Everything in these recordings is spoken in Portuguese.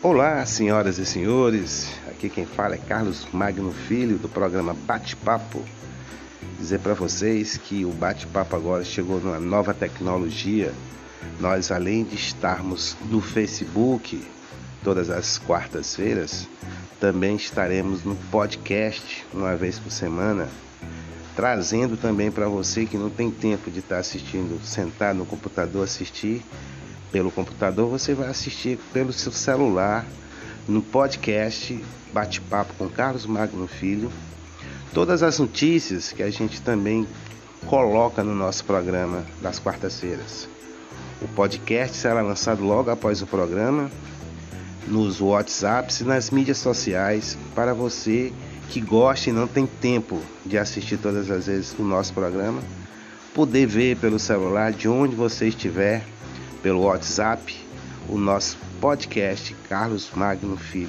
Olá, senhoras e senhores. Aqui quem fala é Carlos Magno Filho do programa Bate-Papo. Dizer para vocês que o Bate-Papo agora chegou numa nova tecnologia. Nós, além de estarmos no Facebook todas as quartas-feiras, também estaremos no podcast uma vez por semana, trazendo também para você que não tem tempo de estar assistindo, sentar no computador assistir pelo computador, você vai assistir pelo seu celular no podcast Bate-Papo com Carlos Magno Filho. Todas as notícias que a gente também coloca no nosso programa das quartas-feiras. O podcast será lançado logo após o programa nos WhatsApps e nas mídias sociais para você que gosta e não tem tempo de assistir todas as vezes o nosso programa, poder ver pelo celular de onde você estiver pelo WhatsApp o nosso podcast Carlos Magno Filho.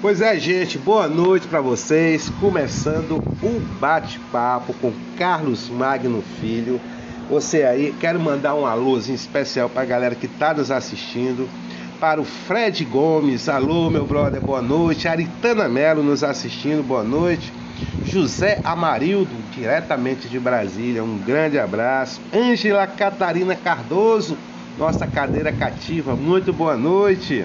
Pois é, gente, boa noite para vocês. Começando o bate-papo com Carlos Magno Filho. Você aí, quero mandar um alôzinho especial para a galera que está nos assistindo. Para o Fred Gomes, alô meu brother, boa noite. Aritana Melo nos assistindo, boa noite. José Amarildo, diretamente de Brasília, um grande abraço. Ângela Catarina Cardoso, nossa cadeira cativa, muito boa noite.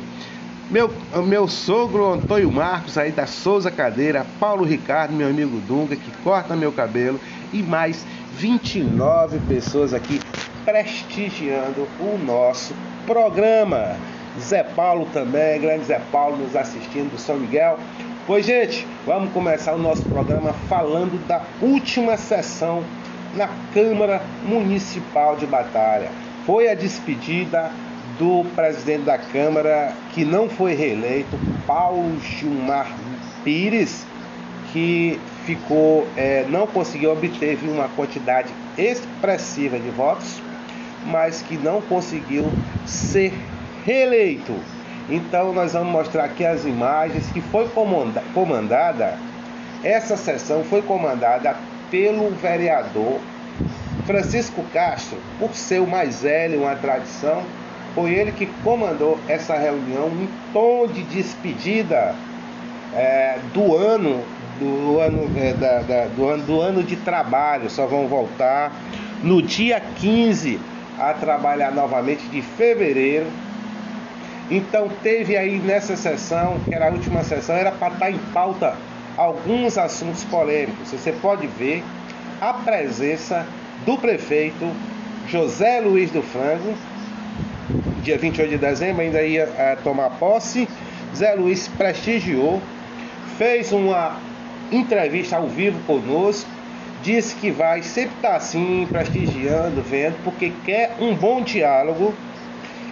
Meu, meu sogro Antônio Marcos, aí da Souza Cadeira, Paulo Ricardo, meu amigo Dunga, que corta meu cabelo, e mais 29 pessoas aqui prestigiando o nosso programa. Zé Paulo também, grande Zé Paulo nos assistindo do São Miguel. Pois, gente, vamos começar o nosso programa falando da última sessão na Câmara Municipal de Batalha. Foi a despedida do presidente da Câmara, que não foi reeleito, Paulo Gilmar Pires, que ficou, é, não conseguiu obter uma quantidade expressiva de votos, mas que não conseguiu ser reeleito. Então nós vamos mostrar aqui as imagens que foi comandada. Essa sessão foi comandada pelo vereador Francisco Castro, por ser o mais velho, uma tradição, foi ele que comandou essa reunião em tom de despedida é, do ano do ano, é, da, da, do ano do ano de trabalho. Só vão voltar no dia 15 a trabalhar novamente de fevereiro então teve aí nessa sessão, que era a última sessão, era para estar tá em pauta alguns assuntos polêmicos. Você pode ver a presença do prefeito José Luiz do Frango, dia 28 de dezembro, ainda ia é, tomar posse. Zé Luiz prestigiou, fez uma entrevista ao vivo conosco, disse que vai sempre estar tá assim, prestigiando, vendo, porque quer um bom diálogo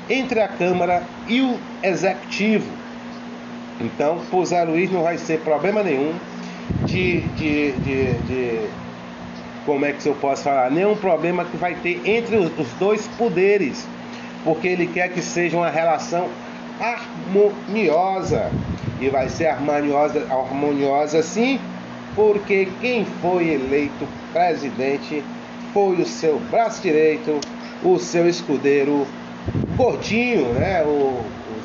entre a Câmara e o Executivo. Então, por Zé Luiz não vai ser problema nenhum de, de, de, de como é que eu posso falar, nenhum problema que vai ter entre os, os dois poderes, porque ele quer que seja uma relação harmoniosa e vai ser harmoniosa, harmoniosa sim, porque quem foi eleito presidente foi o seu braço direito, o seu escudeiro Gordinho, né? O,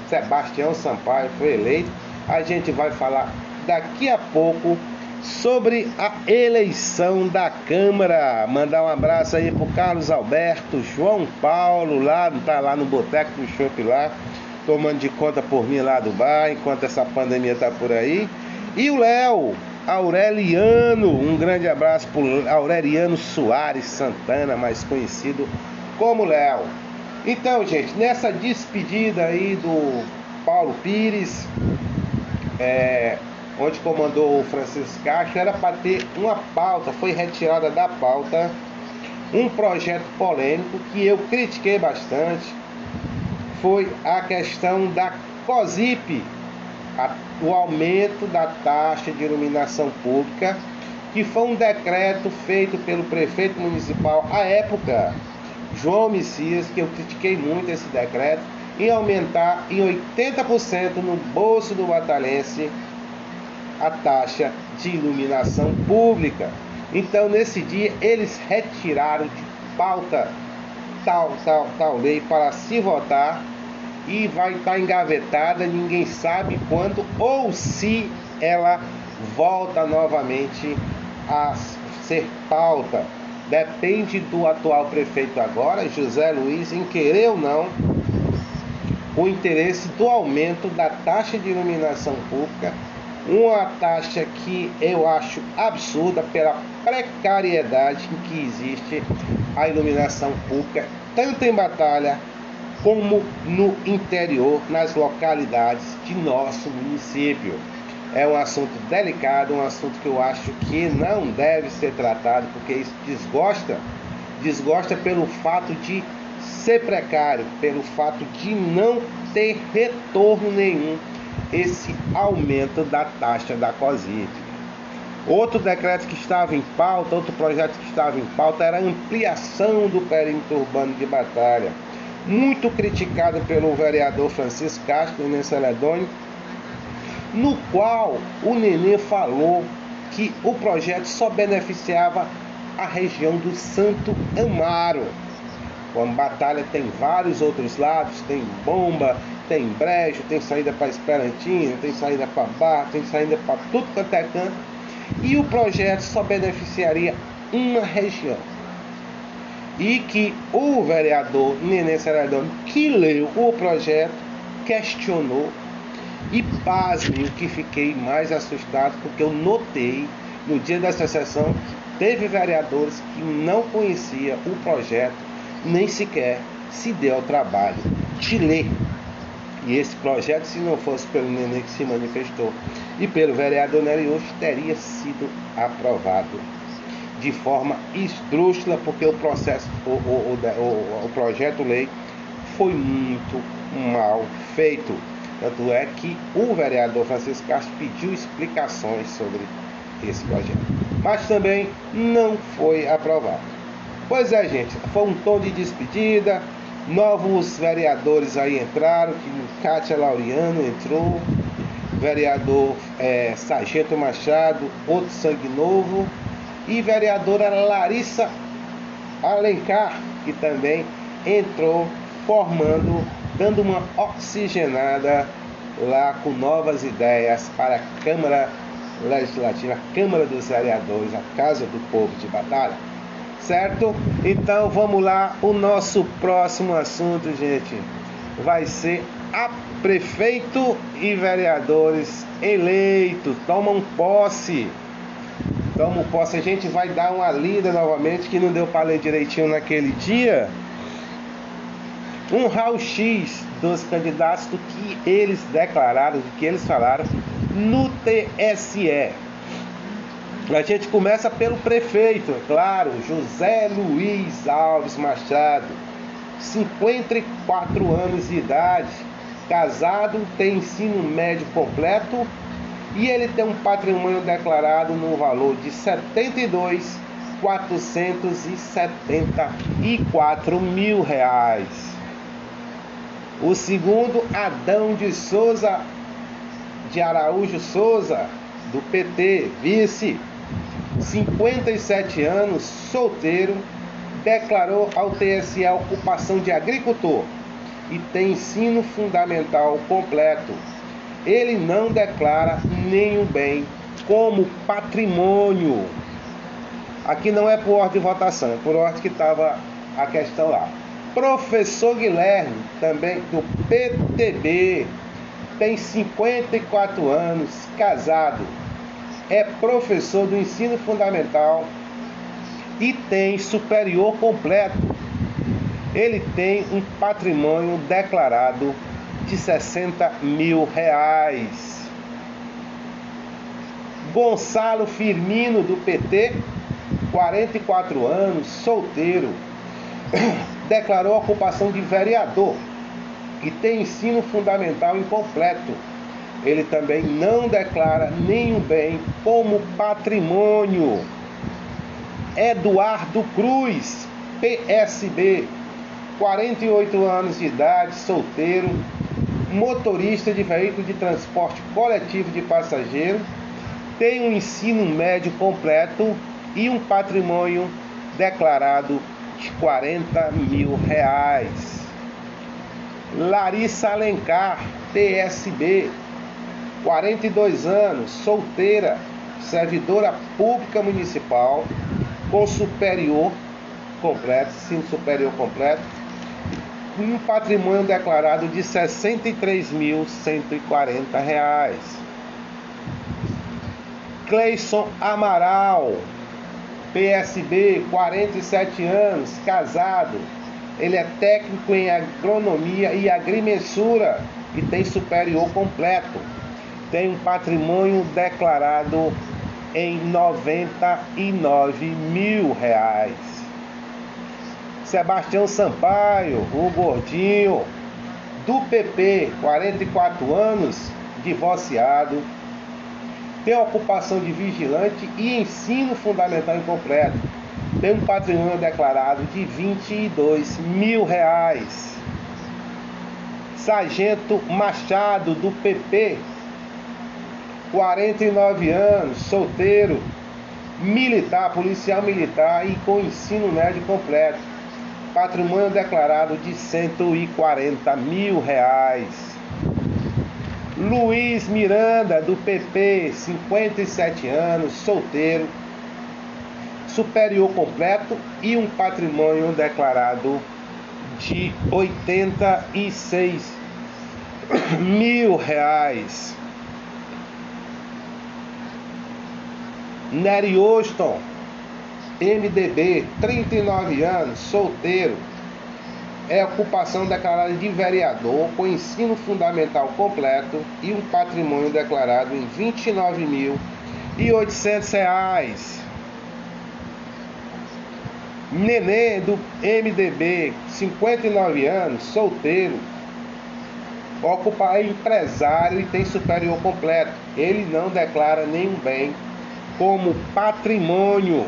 Sebastião Sampaio foi eleito. A gente vai falar daqui a pouco sobre a eleição da Câmara. Mandar um abraço aí pro Carlos Alberto, João Paulo, lá, tá lá no Boteco do Chopp lá, tomando de conta por mim lá do bar, enquanto essa pandemia tá por aí. E o Léo, Aureliano, um grande abraço pro Aureliano Soares Santana, mais conhecido como Léo. Então, gente, nessa despedida aí do Paulo Pires, é, onde comandou o Francisco Castro, era para ter uma pauta, foi retirada da pauta um projeto polêmico que eu critiquei bastante, foi a questão da COSIP, a, o aumento da taxa de iluminação pública, que foi um decreto feito pelo prefeito municipal à época, João Messias, que eu critiquei muito esse decreto, em aumentar em 80% no bolso do batalhense a taxa de iluminação pública. Então, nesse dia, eles retiraram de pauta tal, tal, tal lei para se votar e vai estar tá engavetada, ninguém sabe quando ou se ela volta novamente a ser pauta. Depende do atual prefeito agora, José Luiz, em querer ou não o interesse do aumento da taxa de iluminação pública, uma taxa que eu acho absurda pela precariedade em que existe a iluminação pública, tanto em Batalha como no interior, nas localidades de nosso município. É um assunto delicado, um assunto que eu acho que não deve ser tratado, porque isso desgosta, desgosta pelo fato de ser precário, pelo fato de não ter retorno nenhum esse aumento da taxa da COSIP. Outro decreto que estava em pauta, outro projeto que estava em pauta era a ampliação do perímetro urbano de Batalha, muito criticado pelo vereador Francisco Castro, Nenê Celedônio, no qual o Nenê falou que o projeto só beneficiava a região do Santo Amaro. Como Batalha tem vários outros lados, tem Bomba, tem Brejo, tem saída para Esperantina, tem saída para Bar, tem saída para tudo quanto é canto. E o projeto só beneficiaria uma região. E que o vereador Nenê Ceradão, que leu o projeto, questionou. E pasme, o que fiquei mais assustado, porque eu notei no dia dessa sessão teve vereadores que não conhecia o projeto, nem sequer se deu ao trabalho de ler e esse projeto, se não fosse pelo Nenê que se manifestou e pelo vereador Nerius, teria sido aprovado de forma esdrúxula, porque o processo, o, o, o, o projeto lei foi muito mal feito. Tanto é que o vereador Francisco Castro pediu explicações sobre esse projeto, mas também não foi aprovado. Pois é, gente, foi um tom de despedida, Novos vereadores aí entraram, que Kátia Laureano entrou, vereador é, Sargento Machado, outro sangue novo, e vereadora Larissa Alencar, que também entrou formando, dando uma oxigenada lá com novas ideias para a Câmara Legislativa, a Câmara dos Vereadores, a Casa do Povo de Batalha certo? Então vamos lá, o nosso próximo assunto, gente, vai ser a prefeito e vereadores eleitos tomam posse. Tomam posse, a gente vai dar uma lida novamente que não deu para ler direitinho naquele dia. Um raio-x dos candidatos do que eles declararam, do que eles falaram no TSE. A gente começa pelo prefeito, é claro, José Luiz Alves Machado, 54 anos de idade, casado, tem ensino médio completo e ele tem um patrimônio declarado no valor de 72 474 mil reais. O segundo, Adão de Souza de Araújo Souza, do PT, vice, 57 anos, solteiro, declarou ao TSE a ocupação de agricultor e tem ensino fundamental completo. Ele não declara nenhum bem como patrimônio. Aqui não é por ordem de votação, é por ordem que estava a questão lá. Professor Guilherme, também do PTB, tem 54 anos, casado, é professor do ensino fundamental e tem superior completo. Ele tem um patrimônio declarado de 60 mil reais. Gonçalo Firmino, do PT, 44 anos, solteiro, declarou ocupação de vereador e tem ensino fundamental incompleto ele também não declara nenhum bem como patrimônio. Eduardo Cruz, PSB, 48 anos de idade, solteiro, motorista de veículo de transporte coletivo de passageiro, tem um ensino médio completo e um patrimônio declarado de 40 mil reais. Larissa Alencar, PSB, 42 anos, solteira, servidora pública municipal, com superior completo, sim superior completo, um patrimônio declarado de R$ 63.140. Cleison Amaral, PSB, 47 anos, casado. Ele é técnico em agronomia e agrimensura e tem superior completo. Tem um patrimônio declarado em 99 mil reais. Sebastião Sampaio, o gordinho, do PP, 44 anos, divorciado, tem ocupação de vigilante e ensino fundamental incompleto. Tem um patrimônio declarado de 22 mil reais. Sargento Machado, do PP, 49 anos, solteiro, militar, policial militar e com ensino médio completo. Patrimônio declarado de 140 mil reais. Luiz Miranda, do PP, 57 anos, solteiro, superior completo e um patrimônio declarado de 86 mil reais. Nery Austin, MDB, 39 anos, solteiro, é ocupação declarada de vereador com ensino fundamental completo e um patrimônio declarado em R$ 29.800. Nenê do MDB, 59 anos, solteiro, ocupa é empresário e tem superior completo. Ele não declara nenhum bem como patrimônio.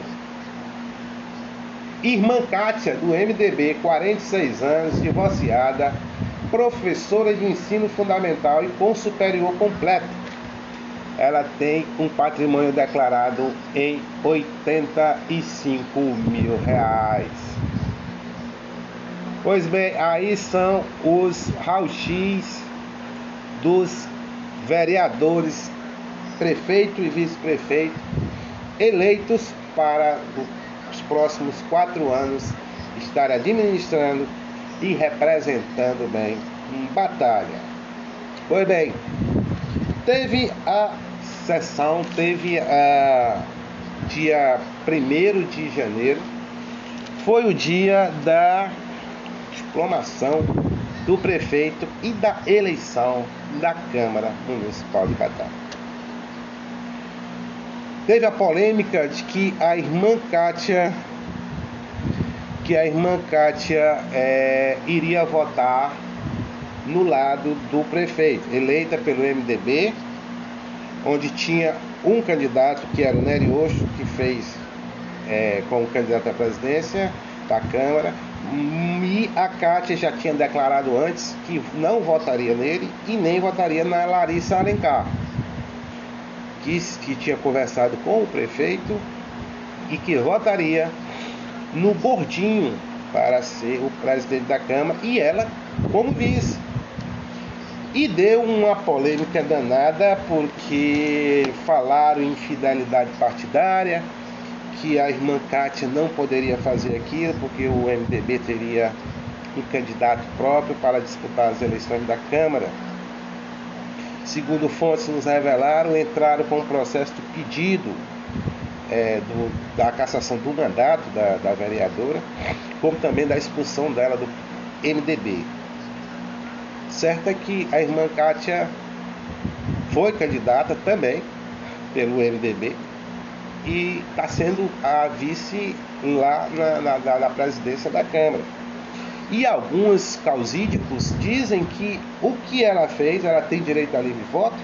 Irmã Kátia, do MDB, 46 anos, divorciada, professora de ensino fundamental e com superior completo. Ela tem um patrimônio declarado em 85 mil reais. Pois bem, aí são os raio-x dos vereadores, prefeito e vice-prefeito, eleitos para próximos quatro anos estar administrando e representando bem batalha. Pois bem, teve a sessão, teve a dia 1 de janeiro, foi o dia da diplomação do prefeito e da eleição da Câmara Municipal de Batalha. Teve a polêmica de que a irmã Kátia que a irmã Kátia é, iria votar no lado do prefeito, eleita pelo MDB, onde tinha um candidato que era o Nery Oxo, que fez é, como candidato à presidência da Câmara, e a Kátia já tinha declarado antes que não votaria nele e nem votaria na Larissa Alencar disse que tinha conversado com o prefeito e que votaria no Gordinho para ser o presidente da Câmara e ela como vice. E deu uma polêmica danada porque falaram em fidelidade partidária, que a irmã Kátia não poderia fazer aquilo porque o MDB teria um candidato próprio para disputar as eleições da Câmara segundo fontes nos revelaram, entraram com o processo de pedido é, do, da cassação do mandato da, da vereadora, como também da expulsão dela do MDB. Certo é que a irmã Kátia foi candidata também pelo MDB e está sendo a vice lá na, na, na presidência da Câmara. E alguns causídicos dizem que o que ela fez, ela tem direito a livre voto,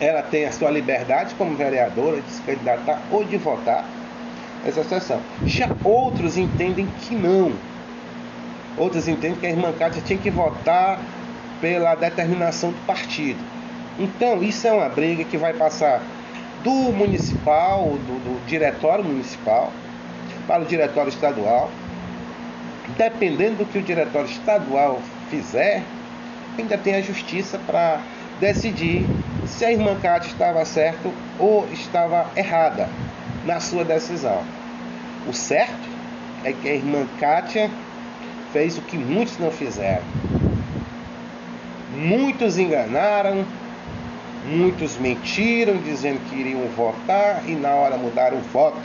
ela tem a sua liberdade como vereadora de se candidatar ou de votar essa sessão. Já outros entendem que não. Outros entendem que a irmã Cátia tinha que votar pela determinação do partido. Então, isso é uma briga que vai passar do municipal, do, do diretório municipal, para o diretório estadual. Dependendo do que o diretório estadual fizer, ainda tem a justiça para decidir se a irmã Cátia estava certa ou estava errada na sua decisão. O certo é que a irmã Kátia fez o que muitos não fizeram. Muitos enganaram, muitos mentiram dizendo que iriam votar e na hora mudaram o voto.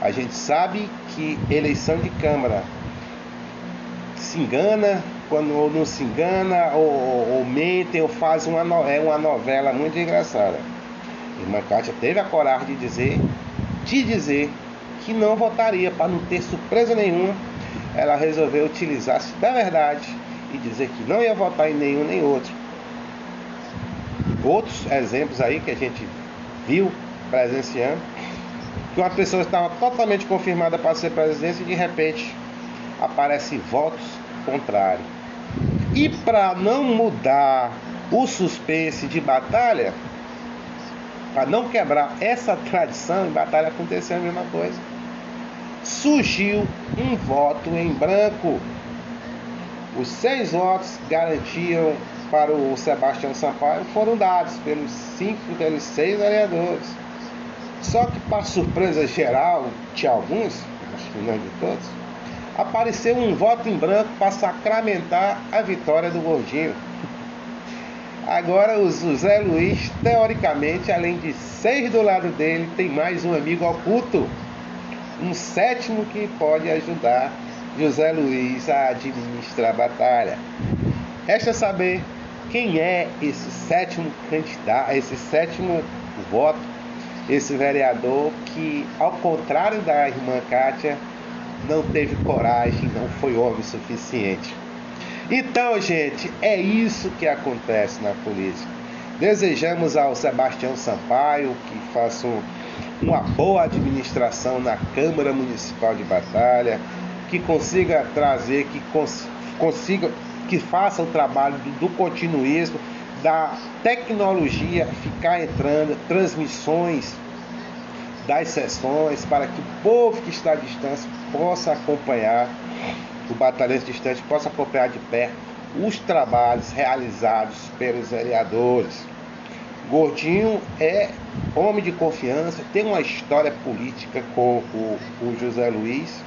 A gente sabe que eleição de Câmara se engana, quando não se engana, ou, ou, ou mentem, ou fazem uma, no, é uma novela muito engraçada. Irmã Kátia teve a coragem de dizer, de dizer que não votaria para não ter surpresa nenhuma. Ela resolveu utilizar-se da verdade e dizer que não ia votar em nenhum nem outro. Outros exemplos aí que a gente viu presenciando, que uma pessoa estava totalmente confirmada para ser presidente e de repente aparece votos contrários. E para não mudar o suspense de batalha, para não quebrar essa tradição, em batalha aconteceu a mesma coisa. Surgiu um voto em branco. Os seis votos garantiam para o Sebastião Sampaio foram dados pelos cinco, pelos seis vereadores. Só que, para surpresa geral de alguns, acho que não de todos, apareceu um voto em branco para sacramentar a vitória do Gordinho. Agora o José Luiz, teoricamente, além de seis do lado dele, tem mais um amigo oculto, um sétimo que pode ajudar José Luiz a administrar a batalha. Resta saber quem é esse sétimo candidato, esse sétimo voto, esse vereador que, ao contrário da irmã Kátia, não teve coragem, não foi homem suficiente. Então, gente, é isso que acontece na política. Desejamos ao Sebastião Sampaio que faça uma boa administração na Câmara Municipal de Batalha, que consiga trazer, que consiga, que faça o trabalho do, continuismo, da tecnologia ficar entrando, transmissões das sessões, para que o povo que está à distância possa acompanhar, o batalhão distante possa acompanhar de perto os trabalhos realizados pelos vereadores. Gordinho é homem de confiança, tem uma história política com o, o José Luiz.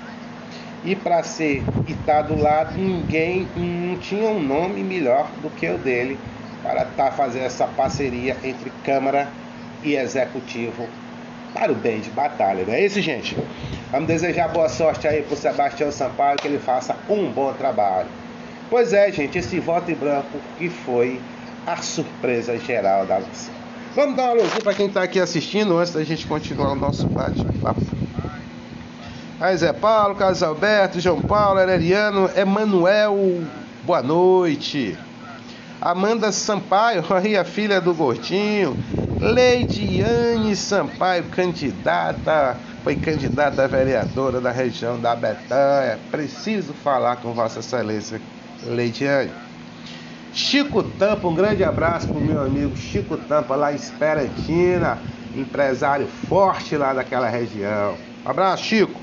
E para ser e estar do lado, ninguém não tinha um nome melhor do que o dele para estar tá fazendo essa parceria entre Câmara e Executivo para o bem de batalha, não é isso, gente? Vamos desejar boa sorte aí para o Sebastião Sampaio, que ele faça um bom trabalho. Pois é, gente, esse voto em branco que foi a surpresa geral da nossa. Vamos dar uma luzinha para quem está aqui assistindo antes da gente continuar o nosso bate-papo. Aí Zé Paulo, Carlos Alberto, João Paulo, Hereriano, Emanuel, boa noite. Amanda Sampaio, aí a filha do Gordinho, Leidiane Sampaio, candidata, foi candidata a vereadora da região da Betanha. Preciso falar com Vossa Excelência, Leidiane. Chico Tampa, um grande abraço para o meu amigo Chico Tampa, lá em Esperantina, empresário forte lá daquela região. Abraço, Chico.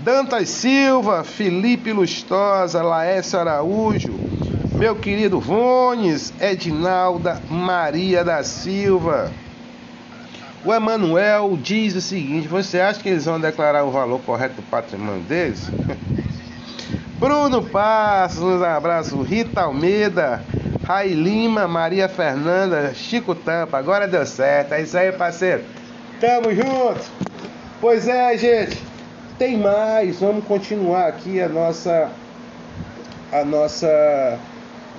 Dantas Silva, Felipe Lustosa, Laércio Araújo, meu querido Vones, Edinalda Maria da Silva. O Emanuel diz o seguinte: você acha que eles vão declarar o valor correto do patrimônio deles? Bruno Passos, um abraço. Rita Almeida, Rai Lima, Maria Fernanda, Chico Tampa. Agora deu certo. É isso aí, parceiro. Tamo junto. Pois é, gente. Tem mais. Vamos continuar aqui a nossa a nossa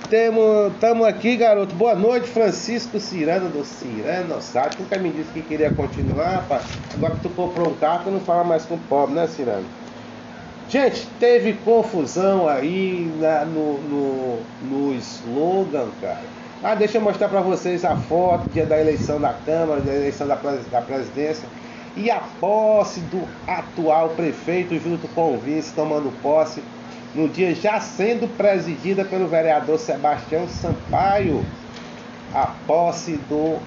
Estamos aqui, garoto. Boa noite, Francisco Cirano do Cirano Sabe? Nunca me disse que queria continuar, rapaz. Agora que tu comprou um carro, tu não fala mais com o pobre, né, Cirano? Gente, teve confusão aí na, no, no, no slogan, cara. Ah, deixa eu mostrar para vocês a foto dia da eleição da Câmara, da eleição da, da presidência e a posse do atual prefeito junto com o vice tomando posse no dia já sendo presidida pelo vereador Sebastião Sampaio, a posse do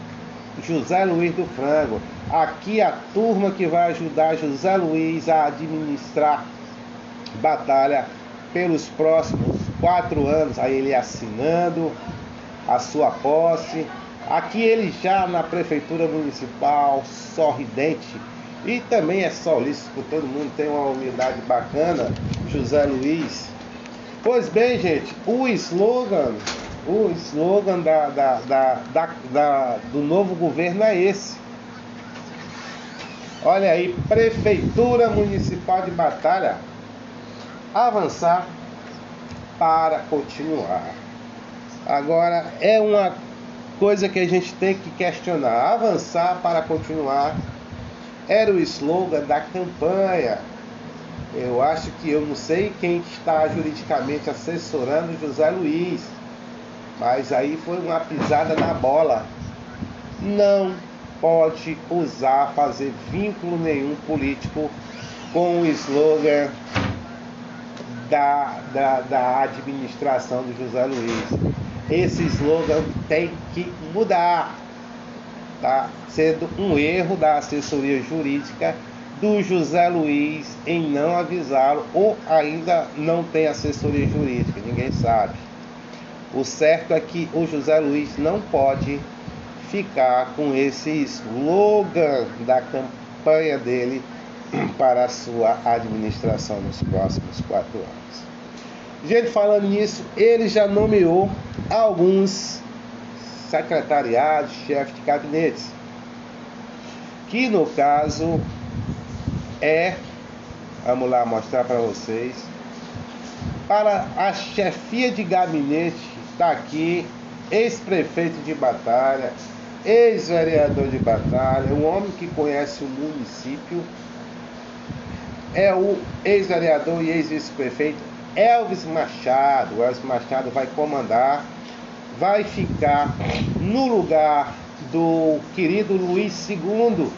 José Luiz do Frango. Aqui a turma que vai ajudar José Luiz a administrar batalha pelos próximos quatro anos. Aí ele assinando a sua posse. Aqui ele já na prefeitura municipal, sorridente e também é solícito, todo mundo tem uma humildade bacana, José Luiz. Pois bem, gente, o slogan, o slogan da, da, da, da, do novo governo é esse. Olha aí, Prefeitura Municipal de Batalha, avançar para continuar. Agora é uma coisa que a gente tem que questionar, avançar para continuar era o slogan da campanha. Eu acho que eu não sei quem está juridicamente assessorando José Luiz, mas aí foi uma pisada na bola. Não pode usar, fazer vínculo nenhum político com o slogan da, da, da administração do José Luiz. Esse slogan tem que mudar. Tá sendo um erro da assessoria jurídica do José Luiz em não avisá-lo ou ainda não tem assessoria jurídica, ninguém sabe. O certo é que o José Luiz não pode ficar com esse slogan da campanha dele para a sua administração nos próximos quatro anos. Gente, falando nisso, ele já nomeou alguns secretariados, chefes de gabinetes, que no caso é, vamos lá mostrar para vocês, para a chefia de gabinete está aqui, ex-prefeito de Batalha, ex-vereador de Batalha, um homem que conhece o município, é o ex-vereador e ex-vice-prefeito Elvis Machado. O Elvis Machado vai comandar vai ficar no lugar do querido Luiz II.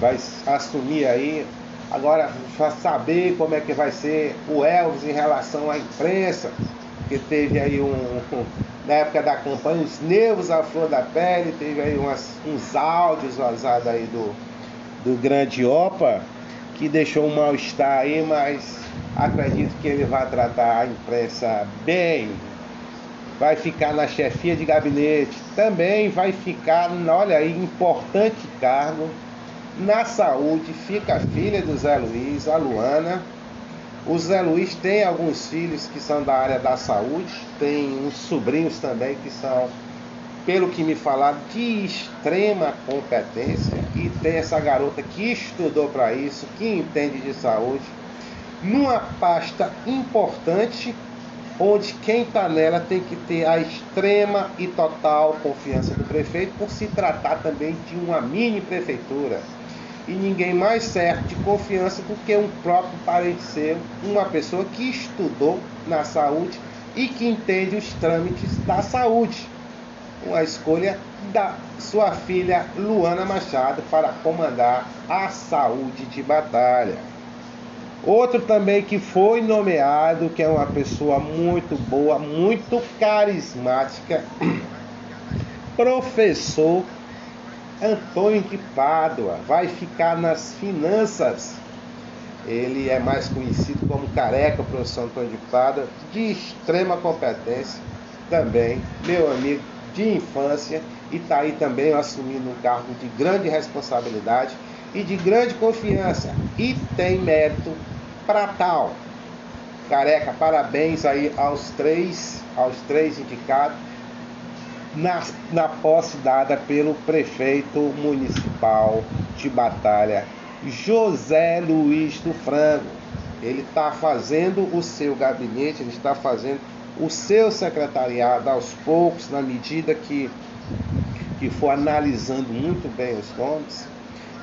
Vai assumir aí. Agora, para saber como é que vai ser o Elvis em relação à imprensa, que teve aí um, na época da campanha, os nervos à flor da pele, teve aí umas, uns áudios vazados aí do, do grande Opa, que deixou um mal-estar aí, mas acredito que ele vai tratar a imprensa bem, vai ficar na chefia de gabinete, também vai ficar, olha aí, importante cargo na saúde. Fica a filha do Zé Luiz, a Luana. O Zé Luiz tem alguns filhos que são da área da saúde, tem uns sobrinhos também que são, pelo que me falaram, de extrema competência. E tem essa garota que estudou para isso, que entende de saúde, numa pasta importante onde quem está nela tem que ter a extrema e total confiança do prefeito, por se tratar também de uma mini prefeitura. E ninguém mais certo de confiança do que um próprio parente seu, uma pessoa que estudou na saúde e que entende os trâmites da saúde. Uma escolha da sua filha Luana Machado para comandar a saúde de batalha. Outro também que foi nomeado, que é uma pessoa muito boa, muito carismática, professor Antônio de Pádua, vai ficar nas finanças. Ele é mais conhecido como Careca, professor Antônio de Pádua, de extrema competência, também meu amigo de infância, e está aí também assumindo um cargo de grande responsabilidade e de grande confiança e tem mérito para tal. Careca, parabéns aí aos três, aos três indicados na, na posse dada pelo prefeito municipal de Batalha, José Luiz do Frango. Ele está fazendo o seu gabinete, ele está fazendo o seu secretariado aos poucos, na medida que, que for analisando muito bem os nomes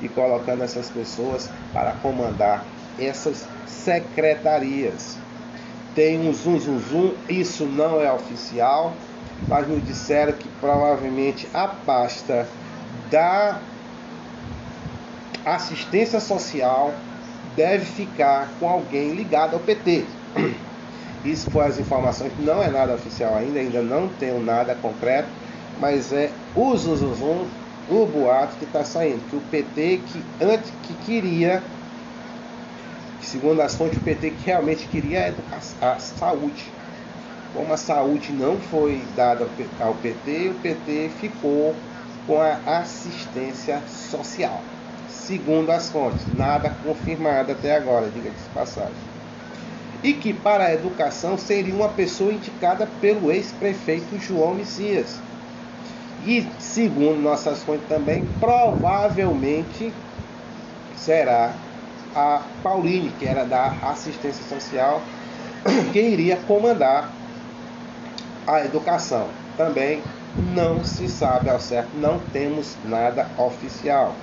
e colocando essas pessoas para comandar essas secretarias. Tem um zum zum zum, isso não é oficial, mas me disseram que provavelmente a pasta da assistência social deve ficar com alguém ligado ao PT. Isso foi as informações, não é nada oficial ainda, ainda não tenho nada concreto, mas é o zum zum zum o boato que está saindo, que o PT que antes que queria, que segundo as fontes, o PT que realmente queria a, a saúde. Como a saúde não foi dada ao PT, o PT ficou com a assistência social. Segundo as fontes, nada confirmado até agora, diga-se de passagem. E que para a educação seria uma pessoa indicada pelo ex-prefeito João Messias e, segundo nossas fontes também, provavelmente será a Pauline, que era da assistência social, quem iria comandar a educação. Também não se sabe ao certo, não temos nada oficial.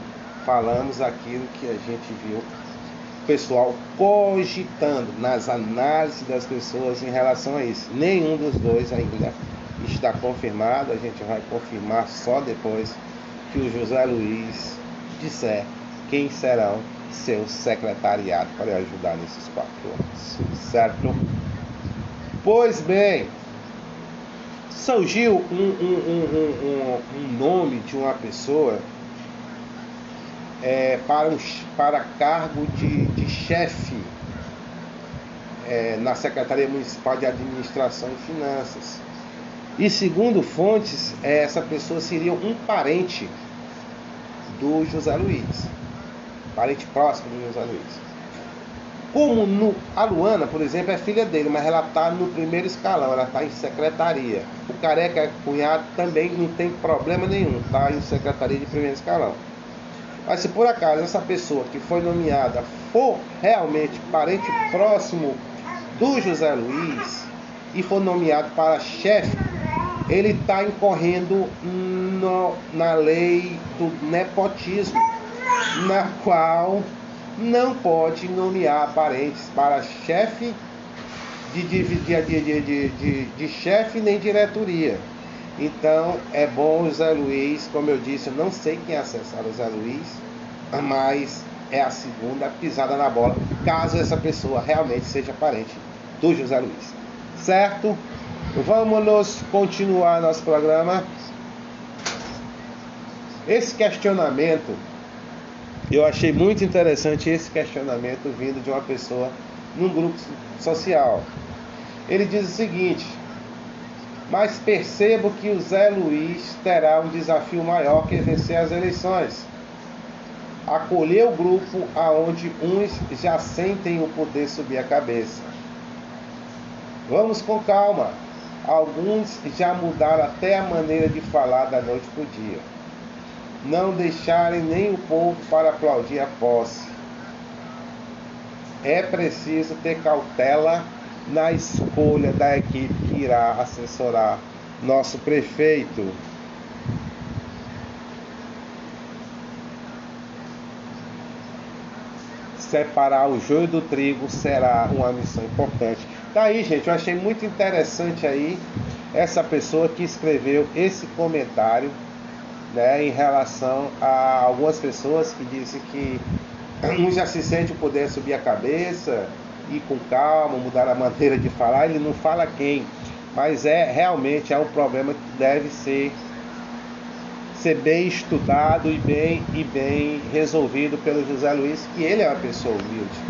Falamos aquilo que a gente viu o pessoal cogitando nas análises das pessoas em relação a isso. Nenhum dos dois ainda está confirmado, a gente vai confirmar só depois que o José Luiz disser quem serão seus secretariados para ajudar nesses quatro anos, certo? Pois bem, surgiu um, um, um, um nome de uma pessoa é, para, um, para cargo de, de chefe é, na Secretaria Municipal de Administração e Finanças. E segundo fontes, essa pessoa seria um parente do José Luiz, parente próximo do José Luiz. Como no, a Luana, por exemplo, é filha dele, mas ela está no primeiro escalão, ela está em secretaria. O Careca, cunhado, também não tem problema nenhum, está em secretaria de primeiro escalão. Mas se por acaso essa pessoa que foi nomeada for realmente parente próximo do José Luiz e for nomeado para chefe ele está incorrendo no, na lei do nepotismo, na qual não pode nomear parentes para chefe de, de, de, de, chefe nem diretoria. Então é bom o Zé Luiz, como eu disse, eu não sei quem acessar o Zé Luiz, mas é a segunda pisada na bola, caso essa pessoa realmente seja parente do José Luiz. Certo? Vamos continuar nosso programa. Esse questionamento, eu achei muito interessante esse questionamento vindo de uma pessoa num grupo social. Ele diz o seguinte: Mas percebo que o Zé Luiz terá um desafio maior que vencer as eleições. Acolher o grupo aonde uns já sentem o poder subir a cabeça. Vamos com calma. Alguns já mudaram até a maneira de falar da noite para o dia. Não deixarem nem o povo para aplaudir a posse. É preciso ter cautela na escolha da equipe que irá assessorar nosso prefeito. Separar o joio do trigo será uma missão importante Daí, gente, eu achei muito interessante aí essa pessoa que escreveu esse comentário, né, em relação a algumas pessoas que dizem que um já se sente o poder subir a cabeça, ir com calma, mudar a maneira de falar, ele não fala quem, mas é realmente é um problema que deve ser ser bem estudado e bem e bem resolvido pelo José Luiz, que ele é uma pessoa humilde.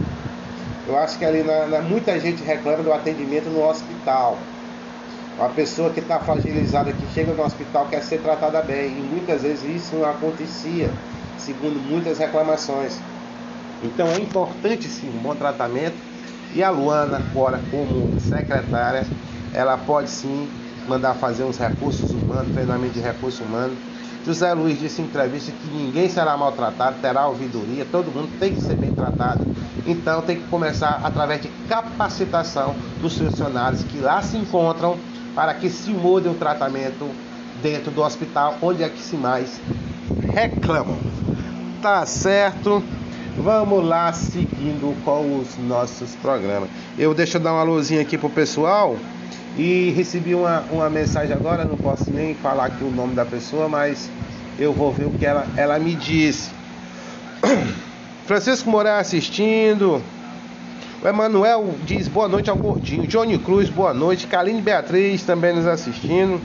Eu acho que ali na, na, muita gente reclama do atendimento no hospital. Uma pessoa que está fragilizada, que chega no hospital, quer ser tratada bem. E muitas vezes isso não acontecia, segundo muitas reclamações. Então é importante sim um bom tratamento. E a Luana, agora como secretária, ela pode sim mandar fazer uns recursos humanos, treinamento de recursos humanos José Luiz disse em entrevista que ninguém será maltratado, terá ouvidoria, todo mundo tem que ser bem tratado. Então tem que começar através de capacitação dos funcionários que lá se encontram para que se mude o tratamento dentro do hospital, onde é que se mais reclamam. Tá certo? Vamos lá seguindo com os nossos programas. Eu deixo dar uma luzinha aqui pro pessoal. E recebi uma, uma mensagem agora, não posso nem falar aqui o nome da pessoa, mas eu vou ver o que ela, ela me disse. Francisco Moraes assistindo. O Emanuel diz boa noite ao Gordinho. Johnny Cruz, boa noite. Kaline Beatriz também nos assistindo.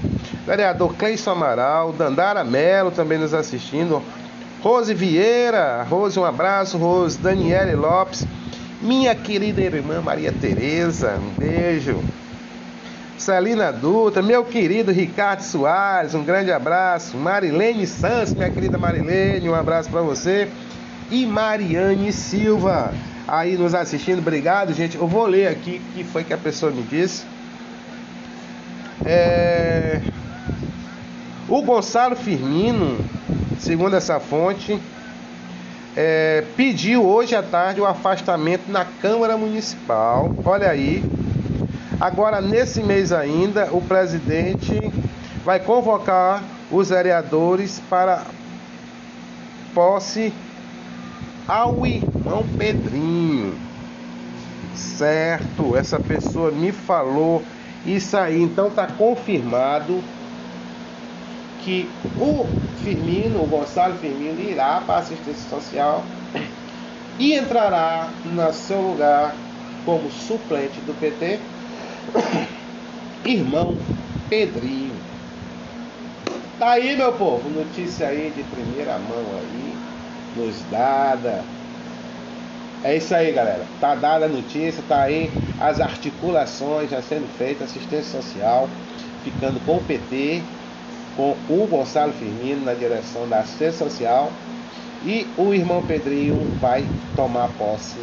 Vereador Cleison Amaral. Dandara Melo também nos assistindo. Rose Vieira. Rose, um abraço. Rose. Daniele Lopes. Minha querida irmã Maria Tereza. Um beijo. Celina Dutra, meu querido Ricardo Soares, um grande abraço. Marilene Santos, minha querida Marilene, um abraço para você. E Mariane Silva, aí nos assistindo, obrigado, gente. Eu vou ler aqui o que foi que a pessoa me disse. É... O Gonçalo Firmino, segundo essa fonte, é... pediu hoje à tarde o afastamento na Câmara Municipal. Olha aí, Agora, nesse mês ainda, o presidente vai convocar os vereadores para posse ao irmão Pedrinho. Certo, essa pessoa me falou isso aí, então está confirmado que o Firmino, o Gonçalo Firmino, irá para a assistência social e entrará no seu lugar como suplente do PT Irmão Pedrinho. Tá aí, meu povo, notícia aí de primeira mão aí, nos dada. É isso aí, galera. Tá dada a notícia, tá aí as articulações já sendo feitas, assistência social, ficando com o PT, com o Gonçalo Firmino na direção da assistência social e o irmão Pedrinho vai tomar posse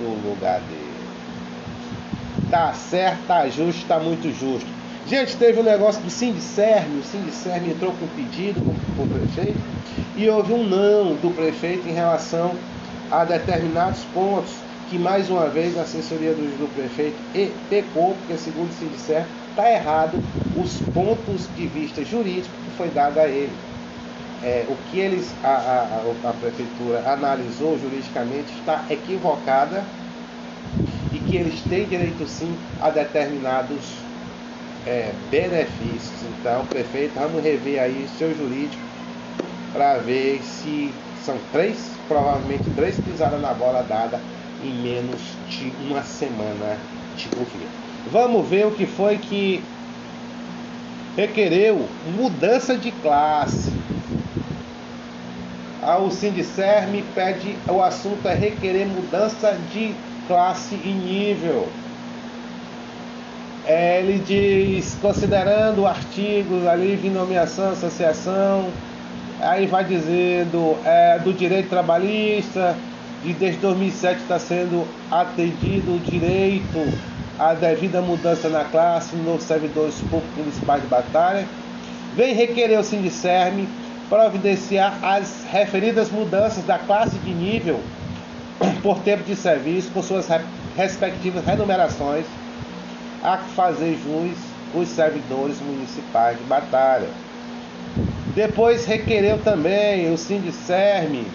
no lugar dele. Tá certo, tá justo, tá muito justo. Gente, teve um negócio do Sindicerme, o Sindicerme entrou com um pedido para o prefeito e houve um não do prefeito em relação a determinados pontos que mais uma vez a assessoria do, do prefeito pecou, porque segundo o Sindicerme está errado os pontos de vista jurídico que foi dado a ele. É, o que eles, a, a, a prefeitura analisou juridicamente está equivocada e que eles têm direito sim a determinados é, benefícios. Então, prefeito, vamos rever aí o seu jurídico para ver se são três, provavelmente três pisadas na bola dada em menos de uma semana de governo. Vamos ver o que foi que requereu mudança de classe. O Sindicerme pede, o assunto é requerer mudança de classe e nível. É, ele diz, considerando artigos ali de nomeação, associação, aí vai dizendo é, do direito trabalhista, de desde 2007 está sendo atendido o direito à devida mudança na classe nos servidores públicos municipais de batalha. Vem requerer o Sindicerme providenciar as referidas mudanças da classe de nível por tempo de serviço, com suas respectivas remunerações, a fazer jus os servidores municipais de batalha. Depois requereu também o Sindicerme,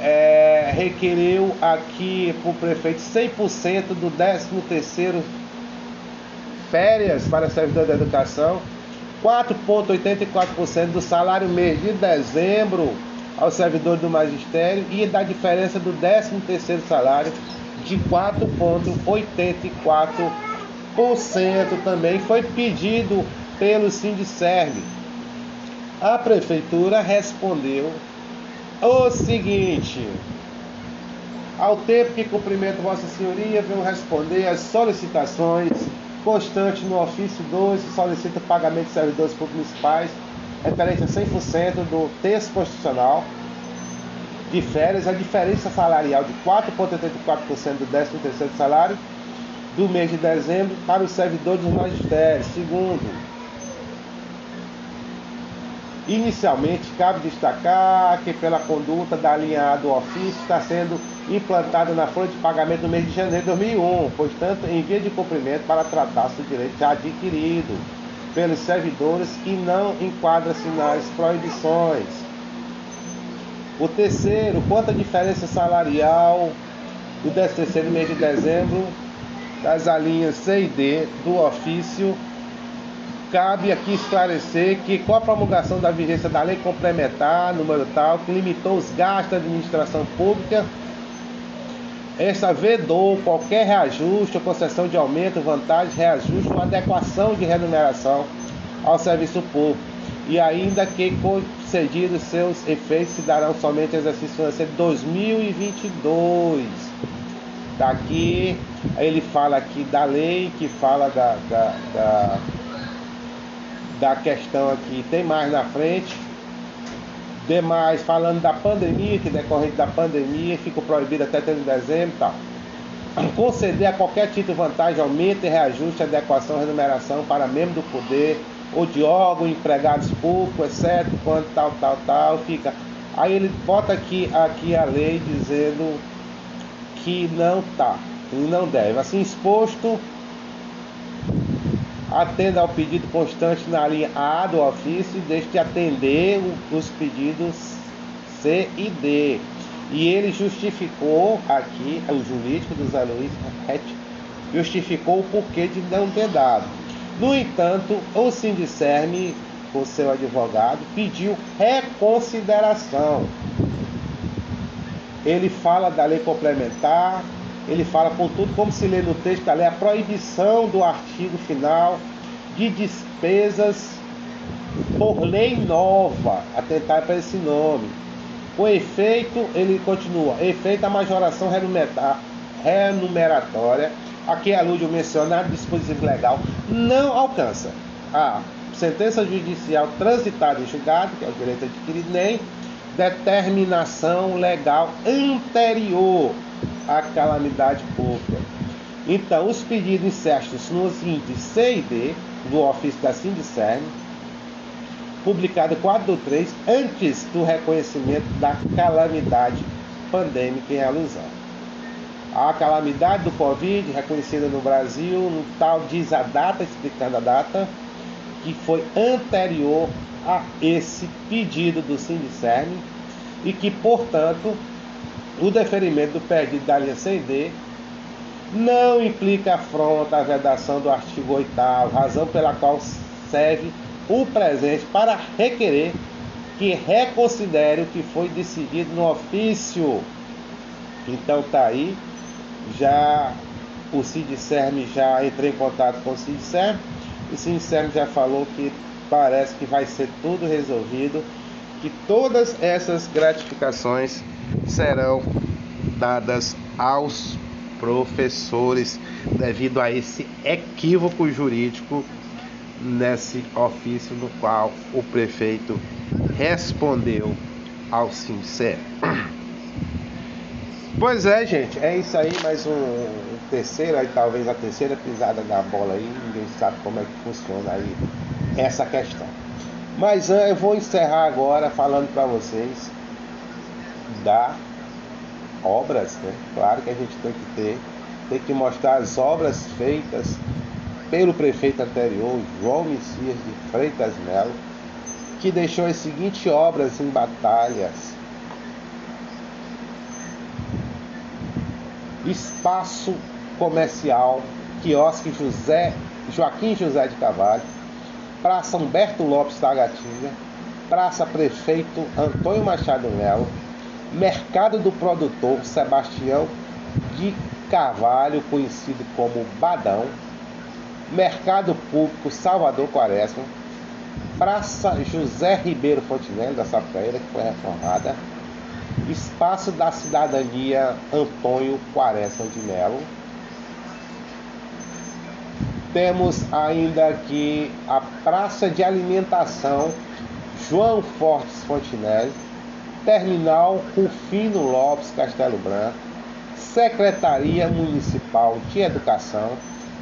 é, requereu aqui para o prefeito 100% do 13º férias para servidor da educação, 4,84% do salário mês de dezembro ao servidor do magistério e da diferença do 13º salário de 4,84% também foi pedido pelo Sindicerme. A prefeitura respondeu o seguinte: Ao tempo que cumprimento Vossa Senhoria, venho responder às solicitações constantes no ofício 2, solicita pagamento de servidores públicos municipais referente a 100% do texto constitucional de férias, a diferença salarial de 4,84% do 13º salário do mês de dezembro para os servidores dos magistérios. Segundo, inicialmente cabe destacar que pela conduta da linha do ofício está sendo implantada na folha de pagamento do mês de janeiro de 2001, portanto, em via de cumprimento para tratar-se do direito já adquirido pelos servidores e não enquadra-se nas proibições. O terceiro, quanto à diferença salarial do 13 mês de dezembro das alíneas C e D do ofício, cabe aqui esclarecer que com a promulgação da vigência da lei complementar número tal, que limitou os gastos da administração pública esta vedou qualquer reajuste ou concessão de aumento, vantagem, reajuste ou adequação de remuneração ao serviço público e ainda que concedidos seus efeitos se darão somente exercício financeiro 2022. Daqui ele fala aqui da lei que fala da, da, da, da questão aqui, tem mais na frente. Demais, falando da pandemia, que decorrente da pandemia, ficou proibido até 30 de dezembro e tal. Conceder a qualquer título vantagem, aumento e reajuste, adequação, remuneração para membro do poder ou de órgão, empregados públicos, etc. Quanto tal, tal, tal, fica. Aí ele bota aqui, aqui a lei dizendo que não tá, não deve. Assim exposto, atenda ao pedido constante na linha A do ofício e deixe de atender os pedidos C e D. E ele justificou aqui, o jurídico do Zé Luiz justificou o porquê de não ter dado. No entanto, o Sindicerme, o seu advogado, pediu reconsideração. Ele fala da lei complementar, ele fala, contudo, como se lê no texto da lei, a proibição do artigo final de despesas por lei nova, atentar para esse nome. O efeito, ele continua, efeito a majoração renumeratória aqui alude o mencionado dispositivo legal, não alcança a sentença judicial transitada em julgado, que é o direito adquirido, nem determinação legal anterior à calamidade pública. Então, os pedidos incertos nos índices C e D do ofício da Sindicern, publicado 4 do 3, antes do reconhecimento da calamidade pandêmica em alusão. A calamidade do Covid, reconhecida no Brasil, no tal diz a data, explicando a data, que foi anterior a esse pedido do Sindicerne e que, portanto, o deferimento do pedido da linha CD não implica afronta à vedação do artigo 8 razão pela qual serve o presente para requerer que reconsidere o que foi decidido no ofício. Então tá aí já o Cid Serme já entrei em contato com o Cid Serme o Cid Serme já falou que parece que vai ser tudo resolvido, que todas essas gratificações serão dadas aos professores devido a esse equívoco jurídico nesse ofício no qual o prefeito respondeu ao sincero. Pois é, gente, é isso aí, mais um, terceiro, aí talvez a terceira pisada da bola aí, ninguém sabe como é que funciona aí essa questão. Mas eu vou encerrar agora falando para vocês da obras, né? Claro que a gente tem que ter, tem que mostrar as obras feitas pelo prefeito anterior, João Messias de Freitas Melo, que deixou as seguintes obras em batalhas Espaço Comercial, Quiosque José, Joaquim José de Carvalho, Praça Humberto Lopes Tagatinga, Praça Prefeito Antônio Machado Melo, Mercado do Produtor Sebastião de Carvalho, conhecido como Badão, Mercado Público Salvador Quaresma, Praça José Ribeiro Fontenelle da Sapeira, que foi reformada, Espaço da Cidadania Antônio Quaresma de Melo. Temos ainda aqui a Praça de Alimentação João Fortes Fontinelli, Terminal Rufino Lopes Castelo Branco, Secretaria Municipal de Educação,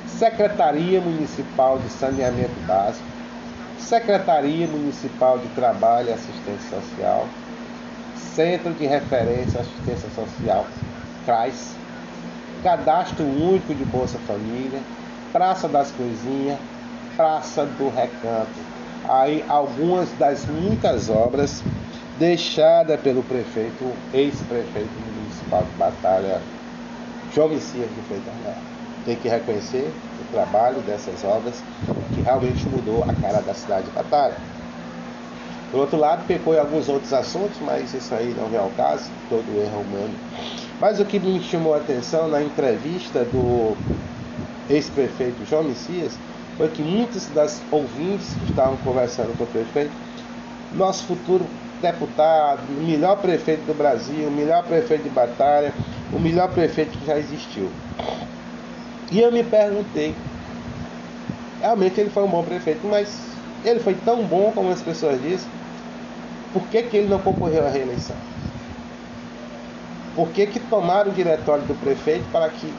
Secretaria Municipal de Saneamento Básico, Secretaria Municipal de Trabalho e Assistência Social, Centro de Referência Assistência Social, CRAS, Cadastro Único de Bolsa Família, Praça das Coisinhas, Praça do Recanto. Aí algumas das muitas obras deixadas pelo prefeito, ex-prefeito municipal de Batalha, João Messias de Freitas Tem que reconhecer o trabalho dessas obras que realmente mudou a cara da cidade de Batalha. Por outro lado, pecou em alguns outros assuntos, mas isso aí não é o caso, todo erro humano Mas o que me chamou a atenção na entrevista do ex-prefeito João Messias foi que muitas das ouvintes que estavam conversando com o prefeito, nosso futuro deputado, o melhor prefeito do Brasil, o melhor prefeito de batalha, o melhor prefeito que já existiu. E eu me perguntei, realmente ele foi um bom prefeito, mas ele foi tão bom como as pessoas dizem, por que, que ele não concorreu à reeleição? Por que, que tomaram o diretório do prefeito para que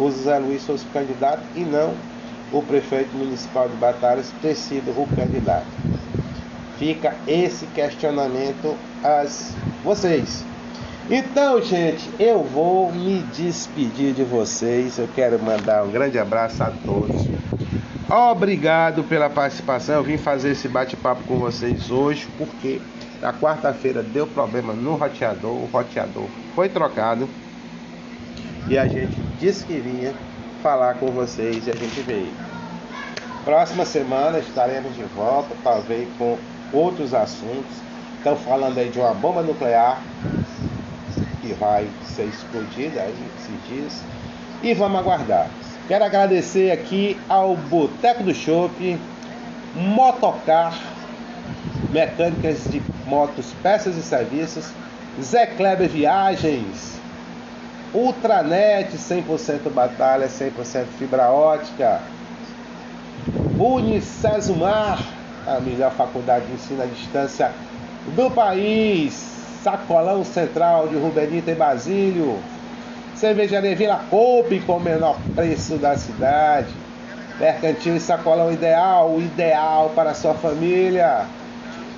o Zé Luiz fosse candidato e não o prefeito municipal de Batalhas ter sido o candidato? Fica esse questionamento a vocês. Então, gente, eu vou me despedir de vocês. Eu quero mandar um grande abraço a todos. Obrigado pela participação. Eu vim fazer esse bate-papo com vocês hoje porque na quarta-feira deu problema no roteador. O roteador foi trocado e a gente disse que vinha falar com vocês e a gente veio. Próxima semana estaremos de volta, talvez com outros assuntos. Estão falando aí de uma bomba nuclear que vai ser explodida aí esses dias. E vamos aguardar. Quero agradecer aqui ao Boteco do Chopp, Motocar, Mecânicas de Motos, Peças e Serviços, Zé Kleber Viagens, Ultranet 100% batalha, 100% fibra ótica, Unicesumar, a melhor faculdade de ensino à distância do país, Sacolão Central de Rubenita e Basílio. Cervejaria Vila Coupe com o menor preço da cidade. Mercantil e Sacolão Ideal, o ideal para sua família.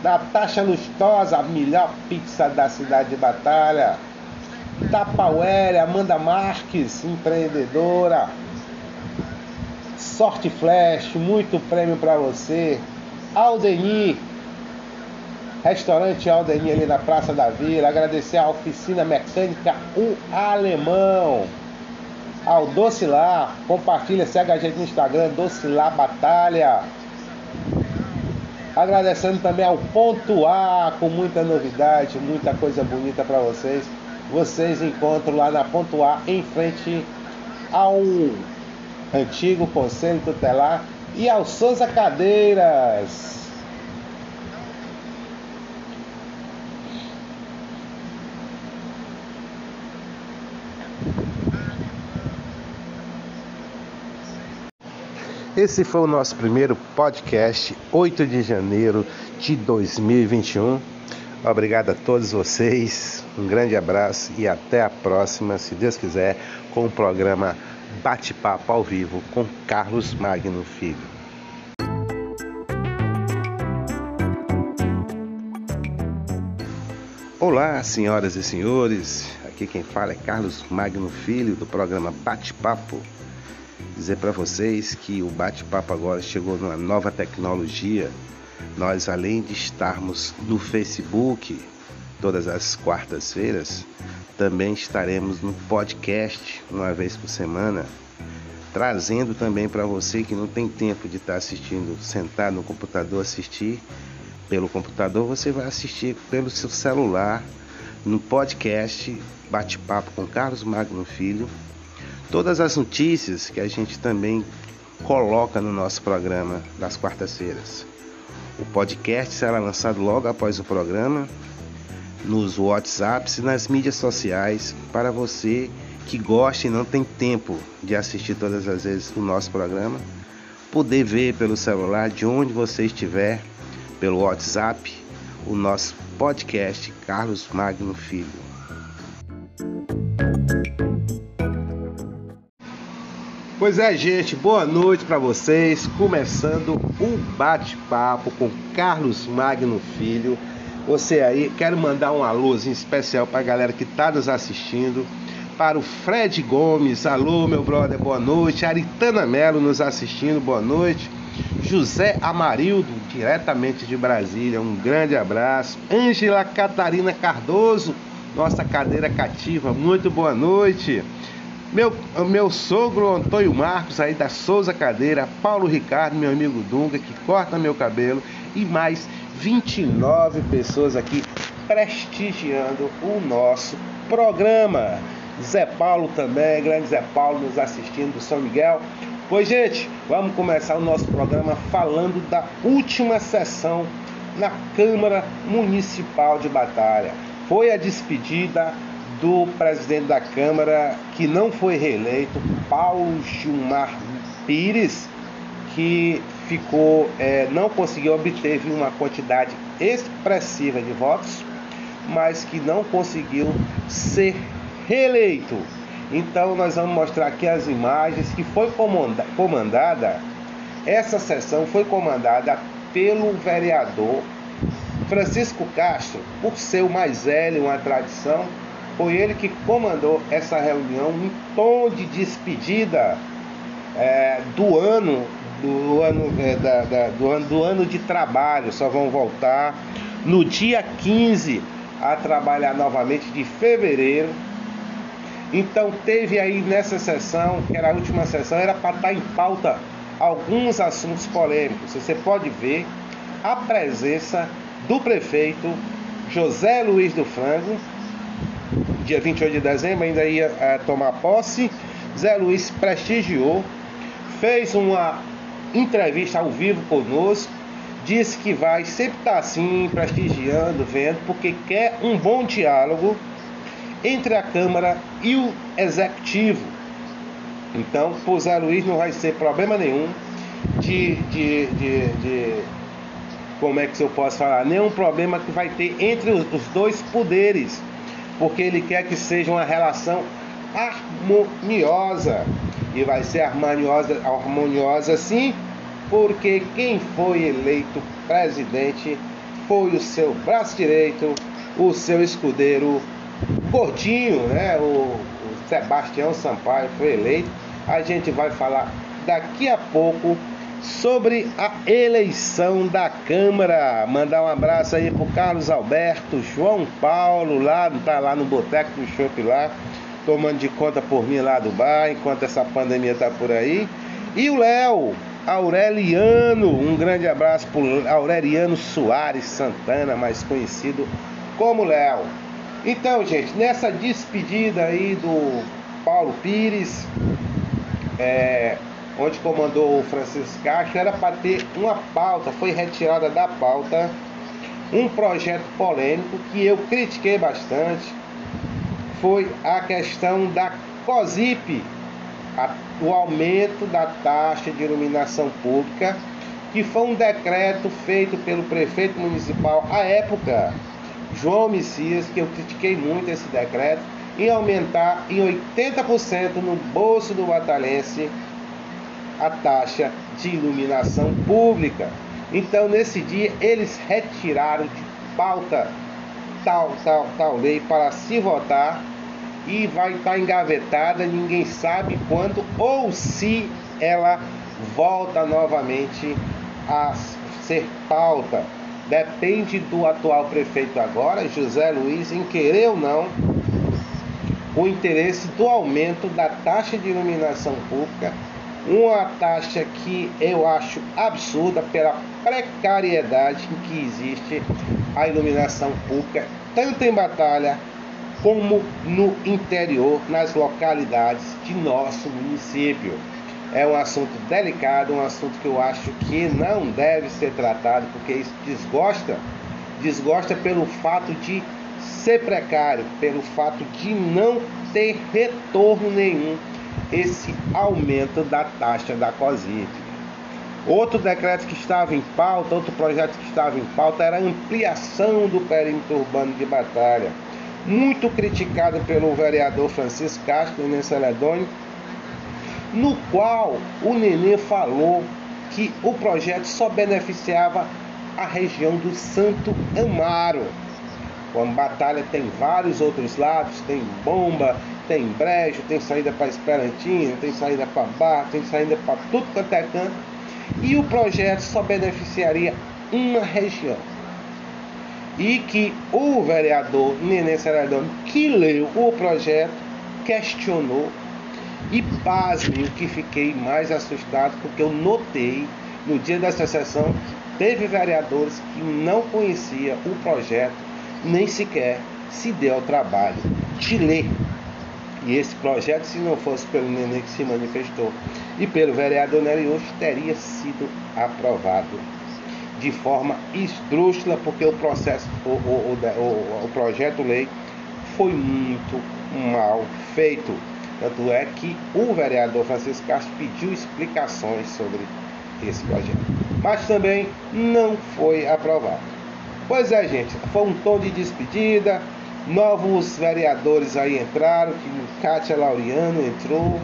Natasha Lustosa, a melhor pizza da cidade de Batalha. Tapauere, Amanda Marques, empreendedora. Sorte Flash, muito prêmio para você. Aldenir, Restaurante Aldeni ali na Praça da Vila. Agradecer à oficina mecânica O Alemão. Ao Docilar. Compartilha, segue a gente no Instagram, Docilar Batalha. Agradecendo também ao Ponto A, com muita novidade, muita coisa bonita para vocês. Vocês encontram lá na Ponto A, em frente ao antigo Conselho Tutelar e ao Souza Cadeiras. Esse foi o nosso primeiro podcast, 8 de janeiro de 2021. Obrigado a todos vocês, um grande abraço e até a próxima, se Deus quiser, com o programa Bate-Papo ao Vivo com Carlos Magno Filho. Olá, senhoras e senhores, aqui quem fala é Carlos Magno Filho do programa Bate-Papo dizer para vocês que o bate-papo agora chegou numa nova tecnologia. Nós, além de estarmos no Facebook todas as quartas-feiras, também estaremos no podcast uma vez por semana, trazendo também para você que não tem tempo de estar tá assistindo, sentar no computador assistir pelo computador, você vai assistir pelo seu celular no podcast Bate-Papo com Carlos Magno Filho todas as notícias que a gente também coloca no nosso programa das quartas-feiras. O podcast será lançado logo após o programa, nos WhatsApps e nas mídias sociais, para você que gosta e não tem tempo de assistir todas as vezes o nosso programa, poder ver pelo celular de onde você estiver, pelo WhatsApp, o nosso podcast Carlos Magno Filho. Pois é, gente, boa noite para vocês. Começando um bate-papo com Carlos Magno Filho. Você aí, quero mandar um alôzinho especial para a galera que está nos assistindo. Para o Fred Gomes, alô meu brother, boa noite. Aritana Melo nos assistindo, boa noite. José Amarildo, diretamente de Brasília, um grande abraço. Ângela Catarina Cardoso, nossa cadeira cativa, muito boa noite. Meu, meu sogro Antônio Marcos, aí da Souza Cadeira, Paulo Ricardo, meu amigo Dunga, que corta meu cabelo, e mais 29 pessoas aqui prestigiando o nosso programa. Zé Paulo também, grande Zé Paulo nos assistindo do São Miguel. Pois, gente, vamos começar o nosso programa falando da última sessão na Câmara Municipal de Batalha. Foi a despedida do presidente da Câmara, que não foi reeleito, Paulo Gilmar Pires, que ficou, é, não conseguiu obter uma quantidade expressiva de votos, mas que não conseguiu ser reeleito. Então nós vamos mostrar aqui as imagens que foi comandada. Essa sessão foi comandada pelo vereador Francisco Castro, por ser o mais velho, uma tradição, foi ele que comandou essa reunião em tom de despedida é, do ano do ano, é, da, da, do ano do ano de trabalho. Só vão voltar no dia 15 a trabalhar novamente de fevereiro. Então teve aí nessa sessão, que era a última sessão, era para estar tá em pauta alguns assuntos polêmicos. Você pode ver a presença do prefeito José Luiz do Frango, dia 28 de dezembro, ainda ia é, tomar posse. Zé Luiz prestigiou, fez uma entrevista ao vivo conosco, disse que vai sempre estar assim, prestigiando, vendo, porque quer um bom diálogo entre a Câmara e o Executivo. Então, por Zé Luiz não vai ser problema nenhum de, de, de, de como é que eu posso falar, nenhum problema que vai ter entre os dois poderes, porque ele quer que seja uma relação harmoniosa e vai ser harmoniosa, harmoniosa sim, porque quem foi eleito presidente foi o seu braço direito, o seu escudeiro Gordinho, né? O, o Sebastião Sampaio foi eleito. A gente vai falar daqui a pouco sobre a eleição da Câmara. Mandar um abraço aí pro Carlos Alberto, João Paulo, lá, tá lá no Boteco do Chopp lá tomando de conta por mim lá do bar, enquanto essa pandemia tá por aí. E o Léo, Aureliano, um grande abraço por Aureliano Soares Santana, mais conhecido como Léo. Então, gente, nessa despedida aí do Paulo Pires, é, onde comandou o Francisco Castro, era para ter uma pauta, foi retirada da pauta um projeto polêmico que eu critiquei bastante, foi a questão da COSIP, a, o aumento da taxa de iluminação pública, que foi um decreto feito pelo prefeito municipal à época, João Messias, que eu critiquei muito esse decreto, em aumentar em 80% no bolso do batalhense a taxa de iluminação pública. Então, nesse dia, eles retiraram de pauta tal, tal, tal lei para se votar e vai estar engavetada, ninguém sabe quando ou se ela volta novamente a ser pauta. Depende do atual prefeito agora, José Luiz, em querer ou não o interesse do aumento da taxa de iluminação pública, uma taxa que eu acho absurda pela precariedade em que existe a iluminação pública, tanto em batalha como no interior, nas localidades de nosso município. É um assunto delicado, um assunto que eu acho que não deve ser tratado, porque isso desgosta, desgosta pelo fato de ser precário, pelo fato de não ter retorno nenhum esse aumento da taxa da COSIP. Outro decreto que estava em pauta, outro projeto que estava em pauta era a ampliação do perímetro urbano de Batalha muito criticado pelo vereador Francisco Castro, Nenê Celedônio, no qual o Nenê falou que o projeto só beneficiava a região do Santo Amaro. Com Batalha tem vários outros lados, tem Bomba, tem Brejo, tem saída para Esperantina, tem saída para Bar, tem saída para tudo quanto é canto. E o projeto só beneficiaria uma região. E que o vereador Nenê Ceradão, que leu o projeto, questionou. E pasme o que fiquei mais assustado, porque eu notei no dia dessa sessão que teve vereadores que não conhecia o projeto, nem sequer se deu ao trabalho de ler E esse projeto, se não fosse pelo Nenê que se manifestou e pelo vereador Nery hoje, teria sido aprovado de forma esdrúxula, porque o processo, o, o, o, o projeto lei foi muito mal feito. Tanto é que o vereador Francisco Castro pediu explicações sobre esse projeto, mas também não foi aprovado. Pois é, gente, foi um tom de despedida. Novos vereadores aí entraram, que Kátia Laureano entrou,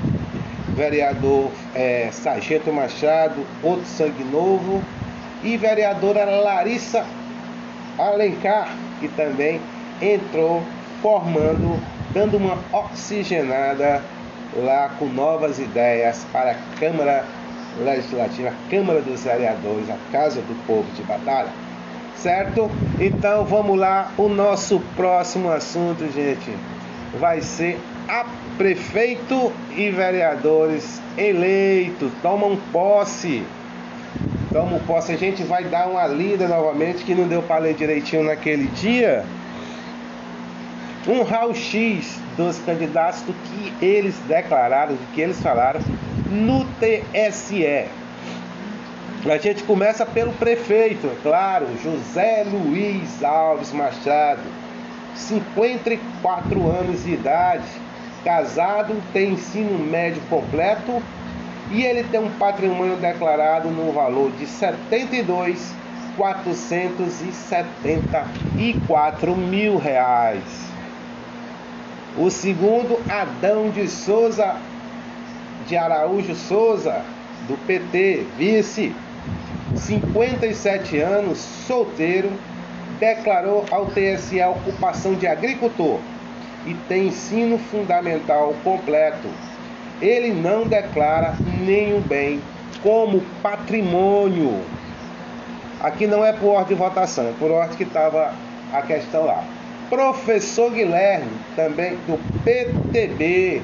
vereador é, Sargento Machado, outro sangue novo, e vereadora Larissa Alencar, que também entrou formando, dando uma oxigenada lá com novas ideias para a Câmara Legislativa, a Câmara dos Vereadores, a Casa do Povo de Batalha. Certo? Então vamos lá, o nosso próximo assunto, gente, vai ser a prefeito e vereadores eleitos tomam posse Tomam posse, a gente vai dar uma lida novamente que não deu para ler direitinho naquele dia. Um raio-x dos candidatos do que eles declararam, do que eles falaram no TSE. A gente começa pelo prefeito, é claro, José Luiz Alves Machado, 54 anos de idade, casado, tem ensino médio completo e ele tem um patrimônio declarado no valor de 72 474 mil reais. O segundo, Adão de Souza de Araújo Souza, do PT, vice, 57 anos, solteiro, declarou ao TSE a ocupação de agricultor e tem ensino fundamental completo ele não declara nenhum bem como patrimônio. Aqui não é por ordem de votação, é por ordem que estava a questão lá. Professor Guilherme, também do PTB,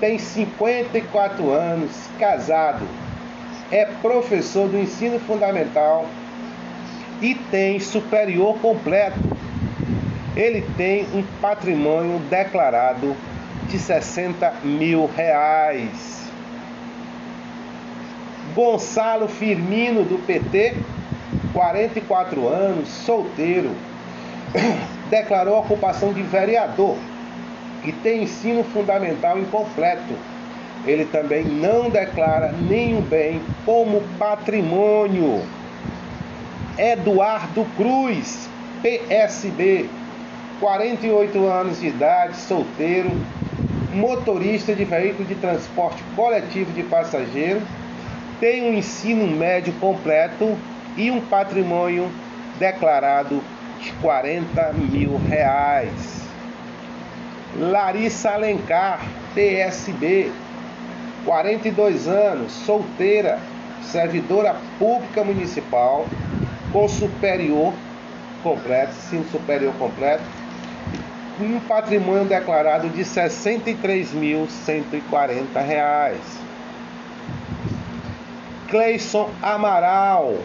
tem 54 anos, casado, é professor do ensino fundamental e tem superior completo. Ele tem um patrimônio declarado de 60 mil reais. Gonçalo Firmino, do PT, 44 anos, solteiro, declarou ocupação de vereador e tem ensino fundamental incompleto. Ele também não declara nenhum bem como patrimônio. Eduardo Cruz, PSB, 48 anos de idade, solteiro, motorista de veículo de transporte coletivo de passageiro, tem um ensino médio completo e um patrimônio declarado de 40 mil reais. Larissa Alencar, PSB, 42 anos, solteira, servidora pública municipal, com superior completo, ensino superior completo, um patrimônio declarado de R$ 63.140. Cleison Amaral,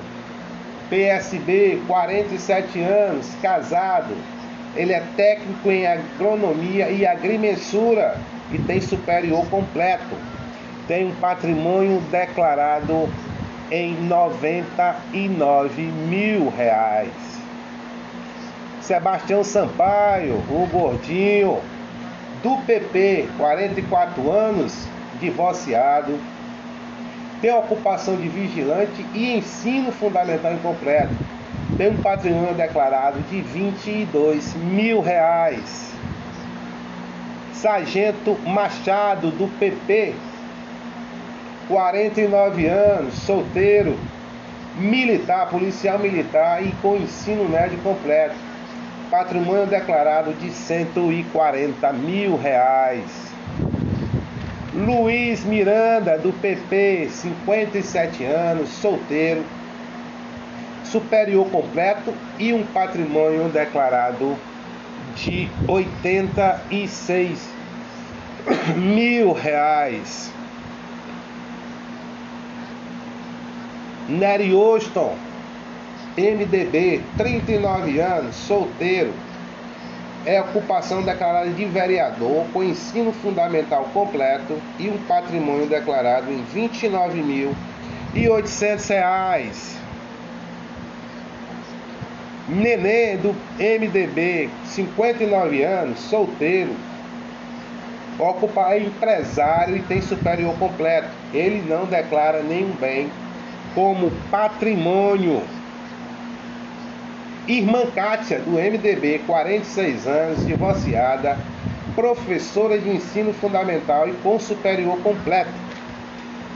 PSB, 47 anos, casado. Ele é técnico em agronomia e agrimensura e tem superior completo. Tem um patrimônio declarado em 99 mil reais. Sebastião Sampaio, o gordinho, do PP, 44 anos, divorciado, tem ocupação de vigilante e ensino fundamental incompleto. Tem um patrimônio declarado de 22 mil reais. Sargento Machado, do PP, 49 anos, solteiro, militar, policial militar e com ensino médio completo patrimônio declarado de 140 mil reais. Luiz Miranda, do PP, 57 anos, solteiro, superior completo e um patrimônio declarado de 86 mil reais. Nery Austin, MDB, 39 anos, solteiro, é ocupação declarada de vereador com ensino fundamental completo e um patrimônio declarado em R$ 29.800. Nenê do MDB, 59 anos, solteiro, ocupa é empresário e tem superior completo. Ele não declara nenhum bem como patrimônio. Irmã Kátia, do MDB, 46 anos, divorciada, professora de ensino fundamental e com superior completo.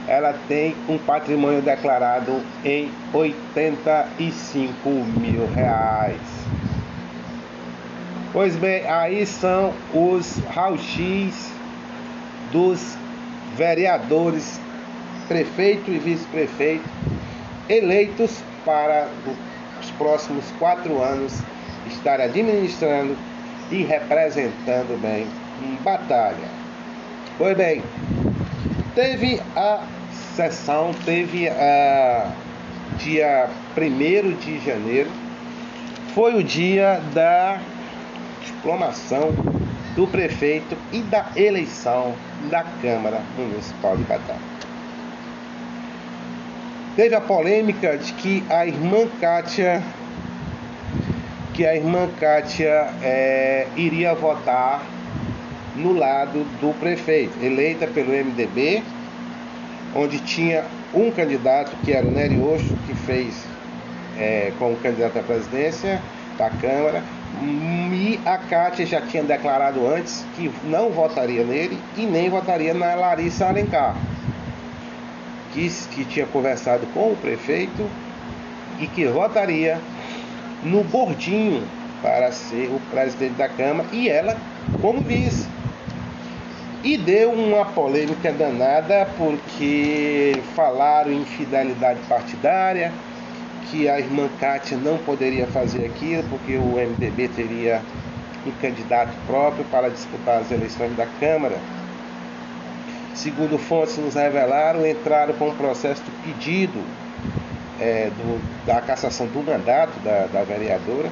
Ela tem um patrimônio declarado em 85 mil reais. Pois bem, aí são os rauxis dos vereadores, prefeito e vice-prefeito, eleitos para os próximos quatro anos estar administrando e representando bem em batalha. Pois bem, teve a sessão, teve a dia 1 de janeiro, foi o dia da diplomação do prefeito e da eleição da Câmara Municipal de Batalha. Teve a polêmica de que a irmã Kátia que a irmã Kátia é, iria votar no lado do prefeito, eleita pelo MDB, onde tinha um candidato que era o Nery Oxo, que fez é, como candidato à presidência da Câmara, e a Kátia já tinha declarado antes que não votaria nele e nem votaria na Larissa Alencar. Disse que tinha conversado com o prefeito e que votaria no Bordinho para ser o presidente da Câmara e ela como vice. E deu uma polêmica danada porque falaram em fidelidade partidária que a irmã Kátia não poderia fazer aquilo porque o MDB teria um candidato próprio para disputar as eleições da Câmara. Segundo fontes nos revelaram, entraram com um processo de pedido é, do, da cassação do mandato da, da vereadora,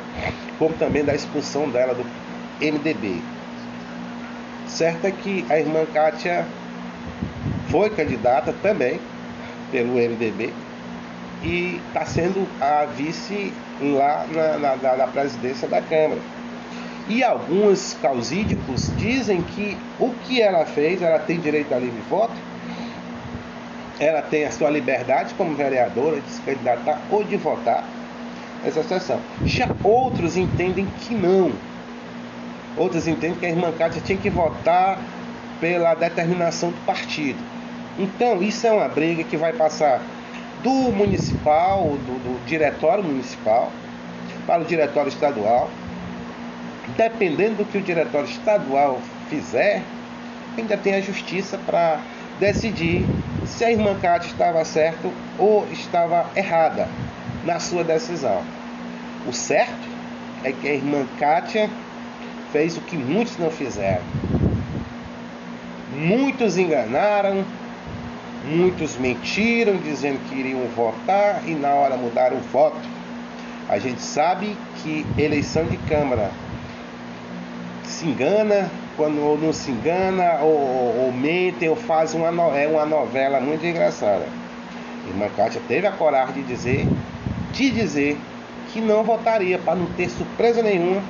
como também da expulsão dela do MDB. Certo é que a irmã Kátia foi candidata também pelo MDB, e está sendo a vice lá na, na, na, presidência da Câmara. E alguns causídicos dizem que o que ela fez, ela tem direito a livre voto, ela tem a sua liberdade como vereadora de se candidatar ou de votar nessa sessão. Já outros entendem que não. Outros entendem que a irmã Cátia tinha que votar pela determinação do partido. Então, isso é uma briga que vai passar do municipal, do, do diretório municipal, para o diretório estadual. Dependendo do que o diretório estadual fizer, ainda tem a justiça para decidir se a irmã Cátia estava certa ou estava errada na sua decisão. O certo é que a irmã Kátia fez o que muitos não fizeram. Muitos enganaram, Muitos mentiram dizendo que iriam votar e na hora mudaram o voto. A gente sabe que eleição de Câmara se engana, quando não se engana, ou, ou, ou mentem, ou fazem uma, é uma novela muito engraçada. Irmã Kátia teve a coragem de dizer, de dizer que não votaria, para não ter surpresa nenhuma.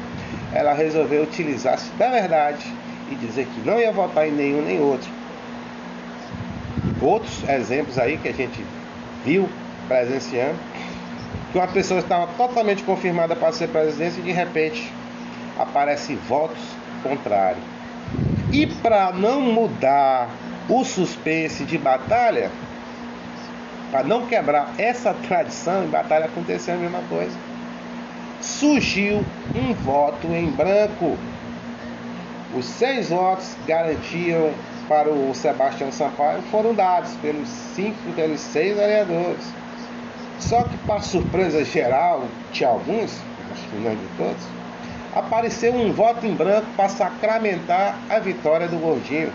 Ela resolveu utilizar-se da verdade e dizer que não ia votar em nenhum nem outro outros exemplos aí que a gente viu presenciando, que uma pessoa estava totalmente confirmada para ser presidente e de repente aparece votos contrários. E para não mudar o suspense de batalha, para não quebrar essa tradição, em batalha aconteceu a mesma coisa. Surgiu um voto em branco. Os seis votos garantiam para o Sebastião Sampaio foram dados pelos cinco, pelos seis vereadores. Só que, para surpresa geral de alguns, acho que não de todos, apareceu um voto em branco para sacramentar a vitória do Gordinho.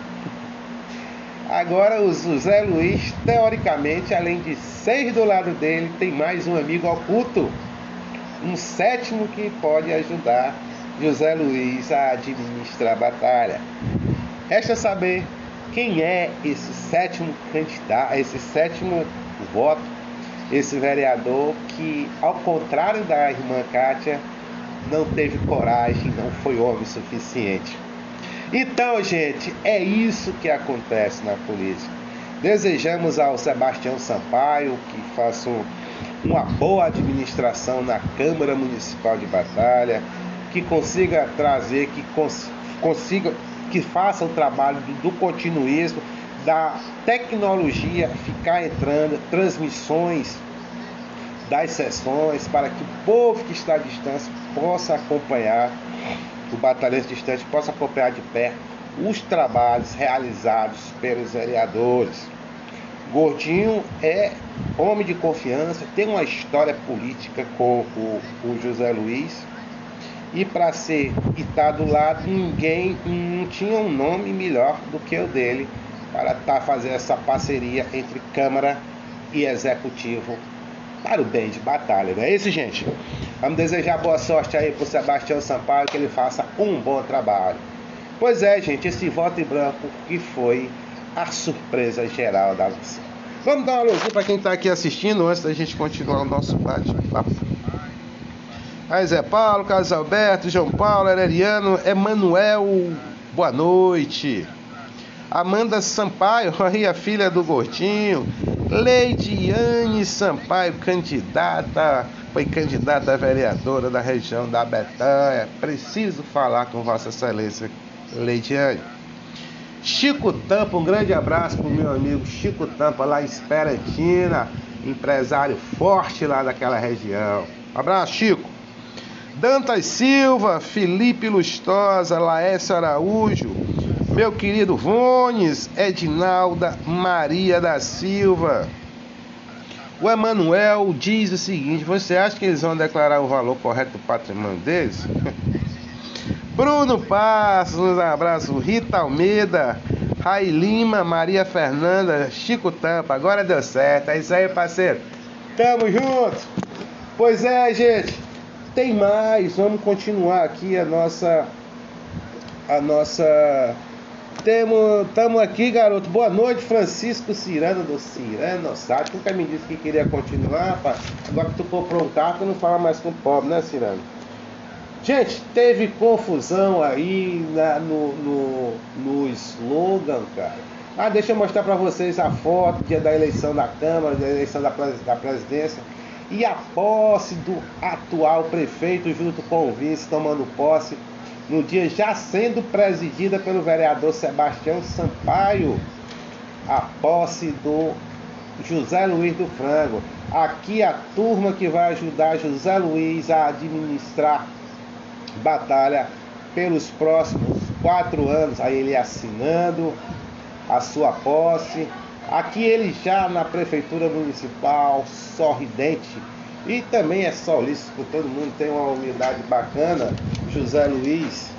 Agora o José Luiz, teoricamente, além de seis do lado dele, tem mais um amigo oculto, um sétimo que pode ajudar José Luiz a administrar a batalha. Resta saber quem é esse sétimo candidato, esse sétimo voto, esse vereador que, ao contrário da irmã Kátia, não teve coragem, não foi homem suficiente. Então, gente, é isso que acontece na política. Desejamos ao Sebastião Sampaio que faça uma boa administração na Câmara Municipal de Batalha, que consiga trazer, que cons consiga, que faça o trabalho do, do continuismo, da tecnologia ficar entrando, transmissões das sessões, para que o povo que está à distância possa acompanhar, o batalhante distante possa acompanhar de perto os trabalhos realizados pelos vereadores. Gordinho é homem de confiança, tem uma história política com o, o José Luiz. E para ser e estar do lado, ninguém não tinha um nome melhor do que o dele para tá fazendo essa parceria entre Câmara e Executivo para o bem de batalha, não é isso, gente? Vamos desejar boa sorte aí para o Sebastião Sampaio, que ele faça um bom trabalho. Pois é, gente, esse voto em branco que foi a surpresa geral da nossa. Vamos dar uma luzinha para quem está aqui assistindo antes da gente continuar o nosso bate-papo. Aí Zé Paulo, Carlos Alberto, João Paulo, Hereriano, Emanuel, boa noite. Amanda Sampaio, aí a filha do Gordinho. Leidiane Sampaio, candidata, foi candidata a vereadora da região da Betanha. Preciso falar com Vossa Excelência Leidiane. Chico Tampa, um grande abraço para o meu amigo Chico Tampa, lá em Esperantina, empresário forte lá daquela região. Abraço, Chico. Dantas Silva, Felipe Lustosa, Laércio Araújo, meu querido Vones, Edinalda Maria da Silva. O Emanuel diz o seguinte: você acha que eles vão declarar o valor correto do patrimônio deles? Bruno Passos, um abraço. Rita Almeida, Rai Lima, Maria Fernanda, Chico Tampa. Agora deu certo. É isso aí, parceiro. Tamo junto. Pois é, gente. Tem mais. Vamos continuar aqui a nossa. A nossa. Temos, tamo aqui, garoto. Boa noite, Francisco Cirano do Cirano Sabe? Nunca me disse que queria continuar, rapaz. Agora que tu comprou um carro, tu não fala mais com o pobre, né, Cirano? Gente, teve confusão aí na, no, no, no slogan, cara. Ah, deixa eu mostrar para vocês a foto dia da eleição da Câmara, da eleição da, da presidência e a posse do atual prefeito junto com o vice tomando posse no dia já sendo presidida pelo vereador Sebastião Sampaio, a posse do José Luiz do Frango. Aqui a turma que vai ajudar José Luiz a administrar batalha pelos próximos quatro anos, aí ele assinando a sua posse. Aqui ele já na prefeitura municipal, sorridente e também é solícito, todo mundo tem uma humildade bacana, José Luiz.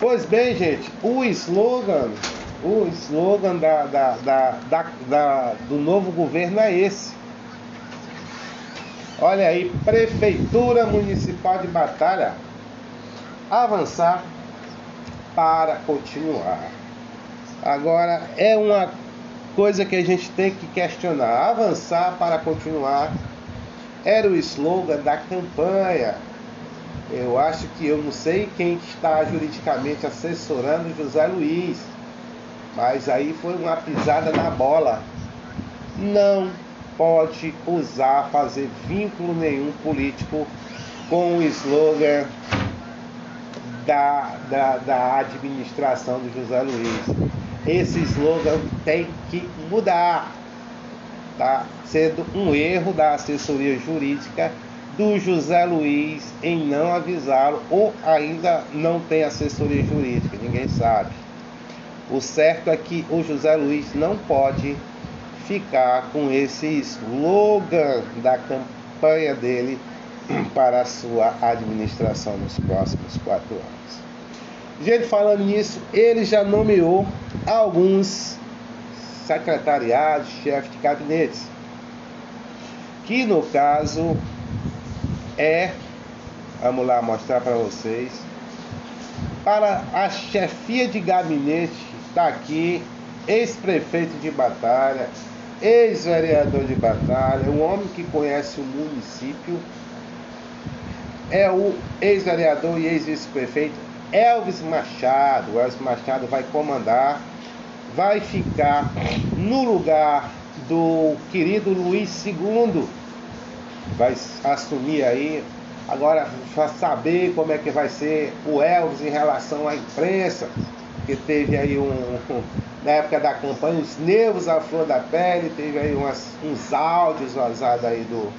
Pois bem, gente, o slogan, o slogan da, da, da, da, do novo governo é esse. Olha aí, Prefeitura Municipal de Batalha avançar para continuar. Agora é uma coisa que a gente tem que questionar. Avançar para continuar era o slogan da campanha. Eu acho que eu não sei quem está juridicamente assessorando José Luiz, mas aí foi uma pisada na bola. Não pode usar, fazer vínculo nenhum político com o slogan da, da, da administração do José Luiz. Esse slogan tem que mudar. Tá sendo um erro da assessoria jurídica do José Luiz em não avisá-lo ou ainda não tem assessoria jurídica, ninguém sabe. O certo é que o José Luiz não pode ficar com esse slogan da campanha dele para a sua administração nos próximos quatro anos. Gente, falando nisso, ele já nomeou alguns secretariados, chefes de gabinetes, que no caso é, vamos lá mostrar para vocês, para a chefia de gabinete está aqui, ex-prefeito de Batalha, ex-vereador de Batalha, um homem que conhece o município, é o ex-vereador e ex-vice-prefeito Elvis Machado. O Elvis Machado vai comandar, vai ficar no lugar do querido Luiz II, vai assumir aí. Agora, para saber como é que vai ser o Elvis em relação à imprensa, que teve aí um, na época da campanha, os nervos à flor da pele, teve aí umas, uns áudios vazados aí do,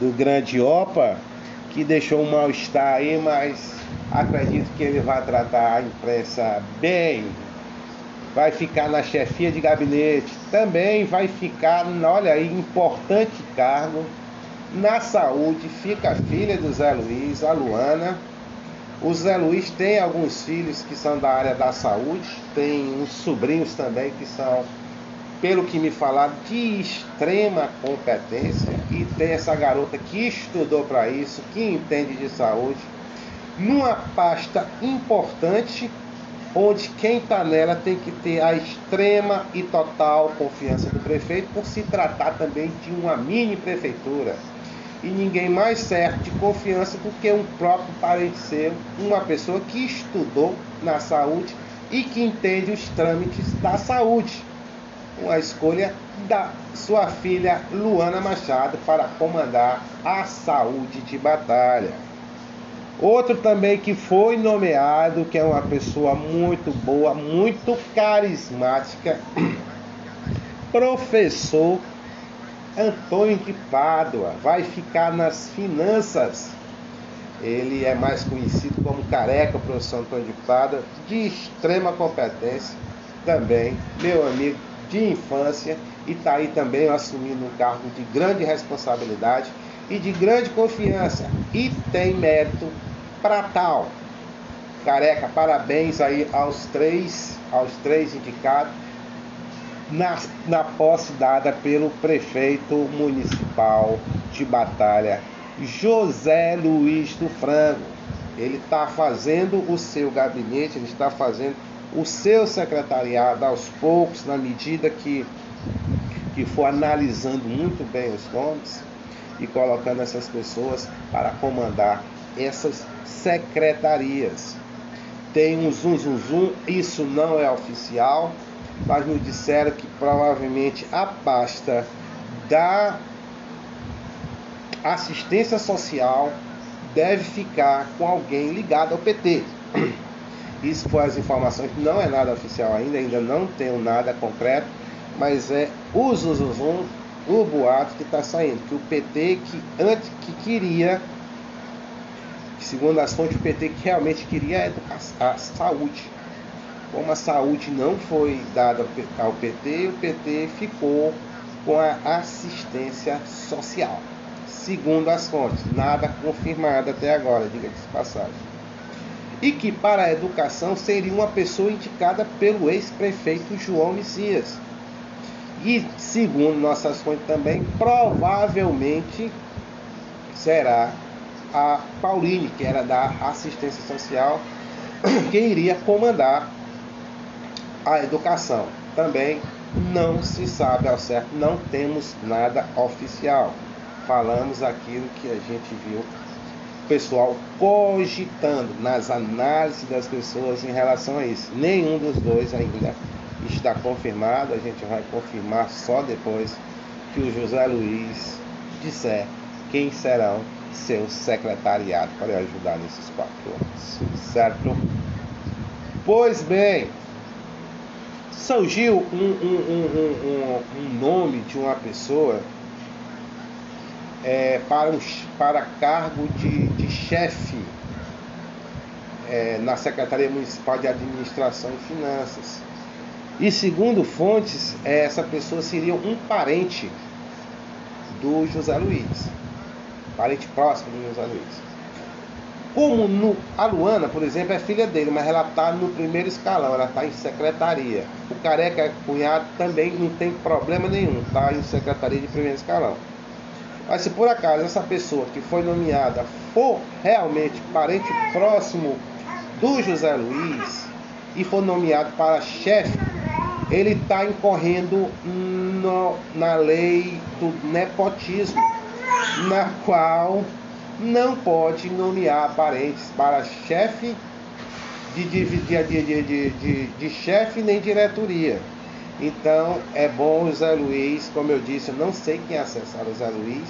do grande Opa, que deixou um mal-estar aí, mas acredito que ele vai tratar a imprensa bem. Vai ficar na chefia de gabinete, também vai ficar, olha aí, importante cargo na saúde. Fica a filha do Zé Luiz, a Luana o Zé Luiz tem alguns filhos que são da área da saúde, tem uns sobrinhos também que são, pelo que me falaram, de extrema competência. E tem essa garota que estudou para isso, que entende de saúde, numa pasta importante, onde quem está nela tem que ter a extrema e total confiança do prefeito, por se tratar também de uma mini prefeitura e ninguém mais certo de confiança do que um próprio parente seu, uma pessoa que estudou na saúde e que entende os trâmites da saúde. Uma escolha da sua filha Luana Machado para comandar a saúde de batalha. Outro também que foi nomeado, que é uma pessoa muito boa, muito carismática, professor Antônio de Pádua vai ficar nas finanças. Ele é mais conhecido como Careca, o professor Antônio de Pádua, de extrema competência, também meu amigo de infância, e está aí também assumindo um cargo de grande responsabilidade e de grande confiança, e tem mérito para tal. Careca, parabéns aí aos três, aos três indicados na, na posse dada pelo prefeito municipal de Batalha, José Luiz do Frango. Ele está fazendo o seu gabinete, ele está fazendo o seu secretariado aos poucos, na medida que, que for analisando muito bem os nomes e colocando essas pessoas para comandar essas secretarias. Tem um zum zum zum, isso não é oficial, mas nos disseram que provavelmente a pasta da assistência social deve ficar com alguém ligado ao PT. Isso foi as informações, não é nada oficial ainda, ainda não tenho nada concreto, mas é o zuzuzum, o boato que está saindo, que o PT que antes que queria, segundo as fontes, o PT que realmente queria a, a saúde como a saúde não foi dada ao PT, o PT ficou com a assistência social. Segundo as fontes, nada confirmado até agora, diga-se passagem. E que para a educação seria uma pessoa indicada pelo ex-prefeito João Messias. E segundo nossas fontes também, provavelmente será a Pauline, que era da assistência social, que iria comandar a educação. Também não se sabe ao certo, não temos nada oficial. Falamos aquilo que a gente viu o pessoal cogitando nas análises das pessoas em relação a isso. Nenhum dos dois ainda está confirmado, a gente vai confirmar só depois que o José Luiz disser quem serão seus secretariados para ajudar nesses quatro anos. Certo? Pois bem, surgiu um, um, um, um, nome de uma pessoa é, para, um, para cargo de, de chefe é, na Secretaria Municipal de Administração e Finanças. E segundo fontes, é, essa pessoa seria um parente do José Luiz, parente próximo do José Luiz. Como no, a Luana, por exemplo, é filha dele, mas ela está no primeiro escalão, ela está em secretaria. O careca cunhado também não tem problema nenhum, está em secretaria de primeiro escalão. Mas se por acaso essa pessoa que foi nomeada for realmente parente próximo do José Luiz e for nomeado para chefe, ele está incorrendo no, na lei do nepotismo, na qual não pode nomear parentes para chefe de, de, de, de, de, chefe nem diretoria. Então é bom o Zé Luiz, como eu disse, eu não sei quem acessar o Zé Luiz,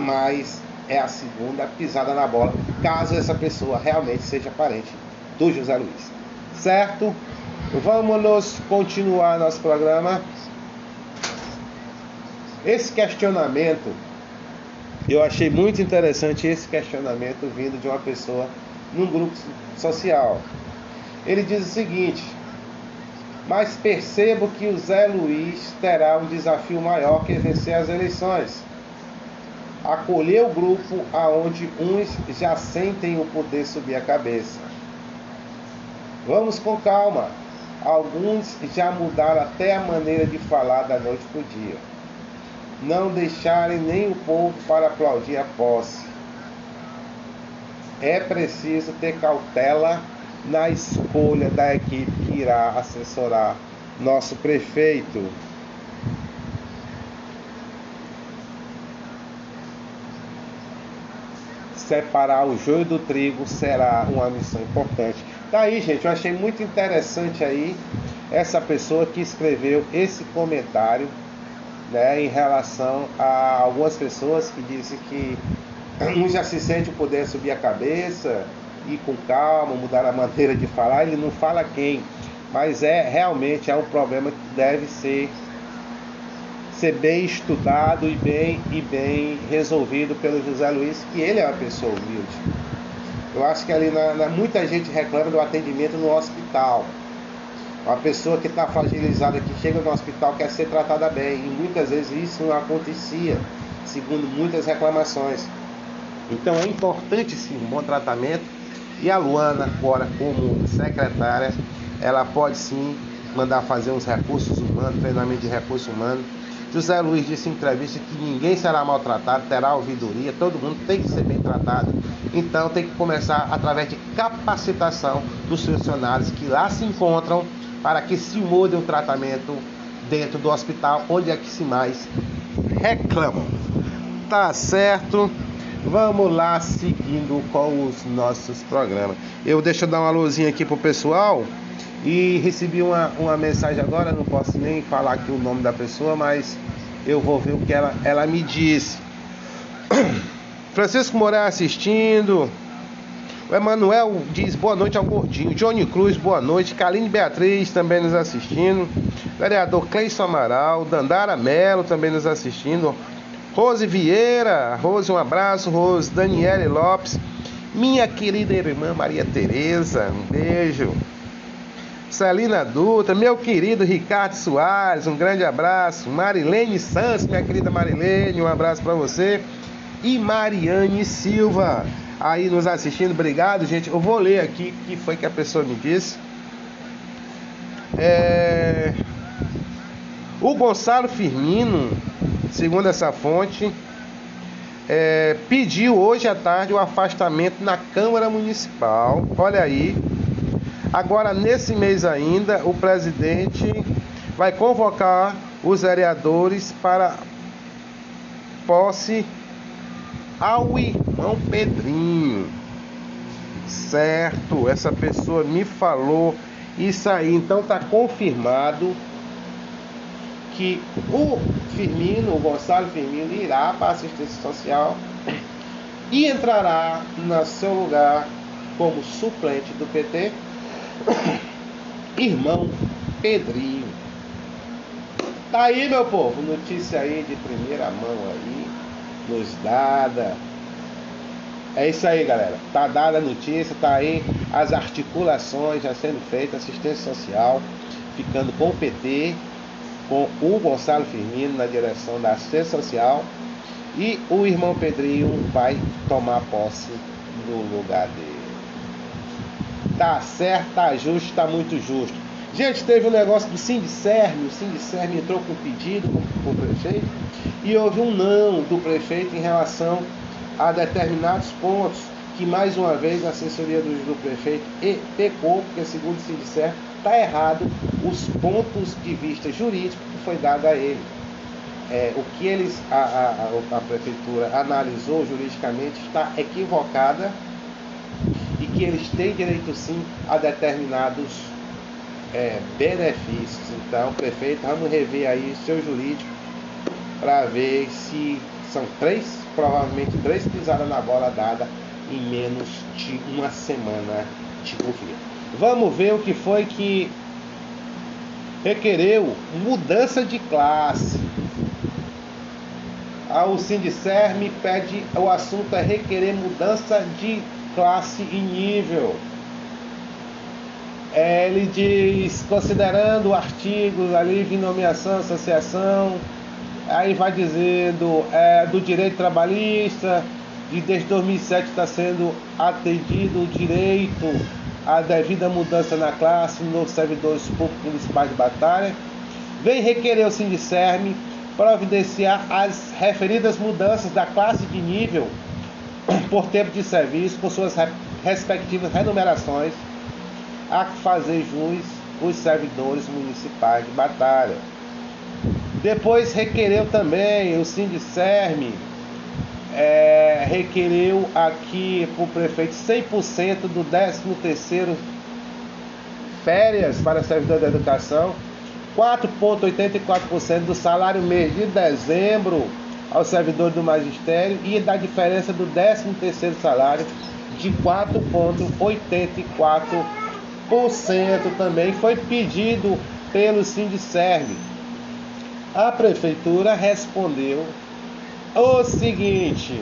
mas é a segunda pisada na bola, caso essa pessoa realmente seja parente do José Luiz. Certo? Vamos continuar nosso programa. Esse questionamento, eu achei muito interessante esse questionamento vindo de uma pessoa num grupo social. Ele diz o seguinte: Mas percebo que o Zé Luiz terá um desafio maior que vencer as eleições. Acolher o grupo aonde uns já sentem o poder subir a cabeça. Vamos com calma. Alguns já mudaram até a maneira de falar da noite para o dia. Não deixarem nem o povo para aplaudir a posse é preciso ter cautela na escolha da equipe que irá assessorar nosso prefeito. Separar o joio do trigo será uma missão importante. Tá gente, eu achei muito interessante aí essa pessoa que escreveu esse comentário, né, em relação a algumas pessoas que dizem que um já se sente o poder subir a cabeça, ir com calma, mudar a maneira de falar, ele não fala quem, mas é realmente é um problema que deve ser ser bem estudado e bem e bem resolvido pelo José Luiz, que ele é uma pessoa humilde. Eu acho que ali na, na muita gente reclama do atendimento no hospital. Uma pessoa que está fragilizada, que chega no hospital, quer ser tratada bem. E muitas vezes isso não acontecia, segundo muitas reclamações. Então é importante sim um bom tratamento e a Luana, agora como secretária, ela pode sim mandar fazer uns recursos humanos, treinamento de recursos humanos. José Luiz disse em entrevista que ninguém será maltratado, terá ouvidoria, todo mundo tem que ser bem tratado. Então tem que começar através de capacitação dos funcionários que lá se encontram para que se mude o tratamento dentro do hospital, onde é que se mais reclamam. Tá certo? Vamos lá seguindo com os nossos programas. Eu deixo eu dar uma luzinha aqui pro pessoal e recebi uma, uma mensagem agora, não posso nem falar aqui o nome da pessoa, mas eu vou ver o que ela, ela me disse. Francisco Moraes assistindo. O Emanuel diz boa noite ao Gordinho. Johnny Cruz, boa noite. Kaline Beatriz também nos assistindo. Vereador Cleison Amaral. Dandara Melo também nos assistindo. Rose Vieira, Rose, um abraço, Rose, Daniele Lopes, minha querida irmã Maria Tereza, um beijo. Celina Dutra, meu querido Ricardo Soares, um grande abraço. Marilene Santos, minha querida Marilene, um abraço para você. E Mariane Silva, aí nos assistindo, obrigado, gente. Eu vou ler aqui o que foi que a pessoa me disse. É... O Gonçalo Firmino segundo essa fonte, é, pediu hoje à tarde o afastamento na Câmara Municipal. Olha aí. Agora, nesse mês ainda, o presidente vai convocar os vereadores para posse ao irmão Pedrinho. Certo, essa pessoa me falou isso aí, então está confirmado que o Firmino, o Gonçalo Firmino, irá para a assistência social e entrará no seu lugar como suplente do PT, irmão Pedrinho. Tá aí, meu povo, notícia aí de primeira mão aí, nos dada. É isso aí, galera. Tá dada a notícia, tá aí as articulações já sendo feitas, assistência social, ficando com o PT com o Gonçalo Firmino na direção da assistência social e o irmão Pedrinho vai tomar posse no lugar dele. Tá certo, tá justo, tá muito justo. Gente, teve um negócio do Sindicerme, o Sindicerme entrou com pedido com o prefeito e houve um não do prefeito em relação a determinados pontos que mais uma vez a assessoria do, do prefeito pecou, porque segundo se disser, está errado os pontos de vista jurídico que foi dado a ele. É, o que eles, a, a, a prefeitura analisou juridicamente está equivocada e que eles têm direito sim a determinados é, benefícios. Então, prefeito, vamos rever aí o seu jurídico para ver se são três, provavelmente três pisadas na bola dada em menos de uma semana de governo. Vamos ver o que foi que requereu mudança de classe. O Sindicer me pede, o assunto é requerer mudança de classe e nível. É, ele diz, considerando artigos ali de nomeação, associação, aí vai dizendo é, do direito trabalhista, de desde 2007 está sendo atendido o direito à devida mudança na classe nos servidores públicos municipais de batalha. Vem requerer o Sindicerme providenciar as referidas mudanças da classe de nível por tempo de serviço, com suas respectivas remunerações, a fazer jus os servidores municipais de batalha. Depois requereu também o Sindicerme, é, requereu aqui para o prefeito 100% do 13º férias para servidor da educação, 4,84% do salário mês de dezembro ao servidor do magistério e da diferença do 13º salário de 4,84% também foi pedido pelo Sindicerve. A prefeitura respondeu o seguinte: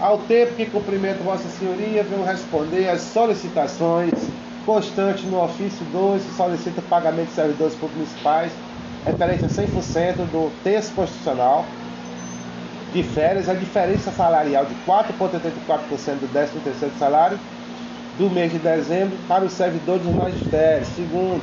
ao tempo que cumprimento Vossa Senhoria, venho responder às solicitações constantes no ofício 2, que solicita pagamento de servidores públicos municipais referente a 100% do texto constitucional de férias, a diferença salarial de 4,84% do 13º salário do mês de dezembro para os servidores do magistério. Segundo,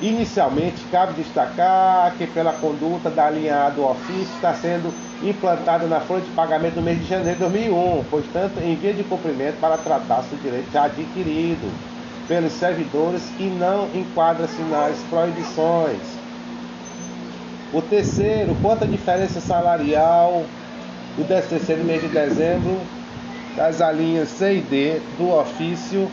inicialmente cabe destacar que pela conduta da linha A do ofício está sendo implantado na folha de pagamento do mês de janeiro de 2001, portanto, em via de cumprimento para tratar-se do direito já adquirido pelos servidores e não enquadra-se nas proibições. O terceiro, quanto à diferença salarial do 13 mês de dezembro das alíneas C e D do ofício,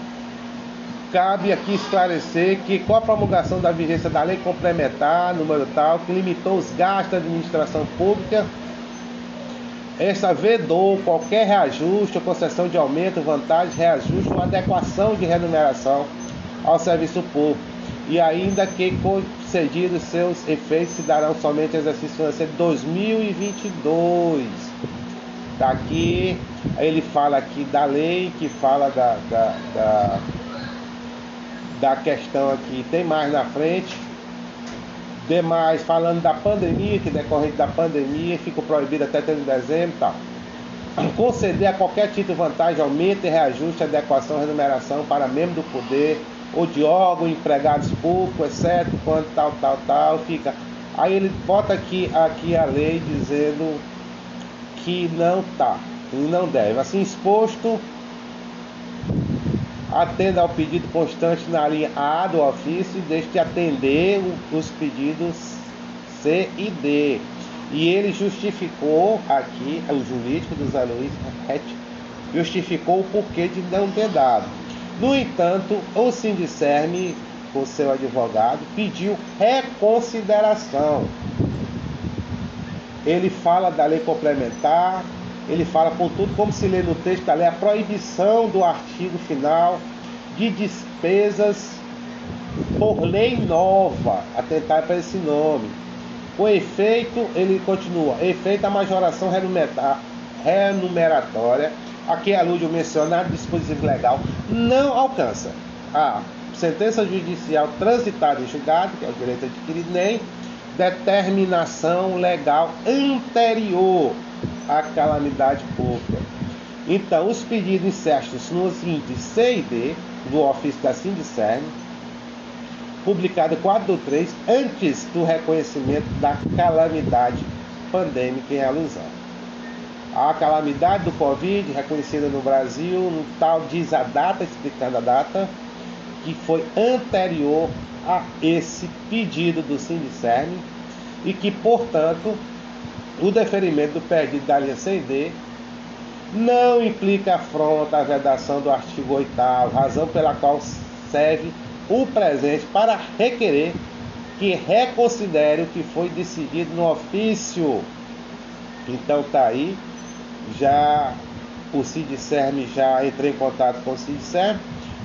cabe aqui esclarecer que com a promulgação da vigência da lei complementar número tal, que limitou os gastos da administração pública, esta vedou qualquer reajuste ou concessão de aumento, vantagem, reajuste ou adequação de remuneração ao serviço público, e ainda que concedidos seus efeitos se darão somente exercício financeiro 2022. Tá aqui, ele fala aqui da lei, que fala da, da, da, da questão aqui, tem mais na frente, Demais, falando da pandemia, que decorrente da pandemia, fica proibido até 30 de dezembro e tal. Conceder a qualquer título vantagem, aumento e reajuste, adequação, remuneração para membro do poder ou de órgão, empregados públicos, exceto quando tal, tal, tal, fica. Aí ele bota aqui, aqui a lei dizendo que não tá, e não deve. Assim exposto, atenda ao pedido constante na linha A do ofício, deixe de atender os pedidos C e D. E ele justificou aqui, o jurídico do Zé Luiz justificou o porquê de não ter dado. No entanto, o Sindicerme, com seu advogado, pediu reconsideração. Ele fala da lei complementar, ele fala, contudo, como se lê no texto da lei, a proibição do artigo final de despesas por lei nova, atentar para esse nome. O efeito, ele continua, efeito a majoração remuneratória, a que alude o mencionado dispositivo legal, não alcança a sentença judicial transitada em julgado, que é o direito adquirido, nem determinação legal anterior à calamidade pública. Então, os pedidos incertos nos índices C e D do ofício da Sindicern, publicado 4 de 3, antes do reconhecimento da calamidade pandêmica em alusão. A calamidade do Covid, reconhecida no Brasil, no tal diz a data, explicando a data, que foi anterior a esse pedido do Sindicerme e que, portanto, o deferimento do pedido da linha CD não implica afronta à vedação do artigo 8 razão pela qual serve o presente para requerer que reconsidere o que foi decidido no ofício. Então tá aí, já o Cid Serme já entrei em contato com o Cid Serme,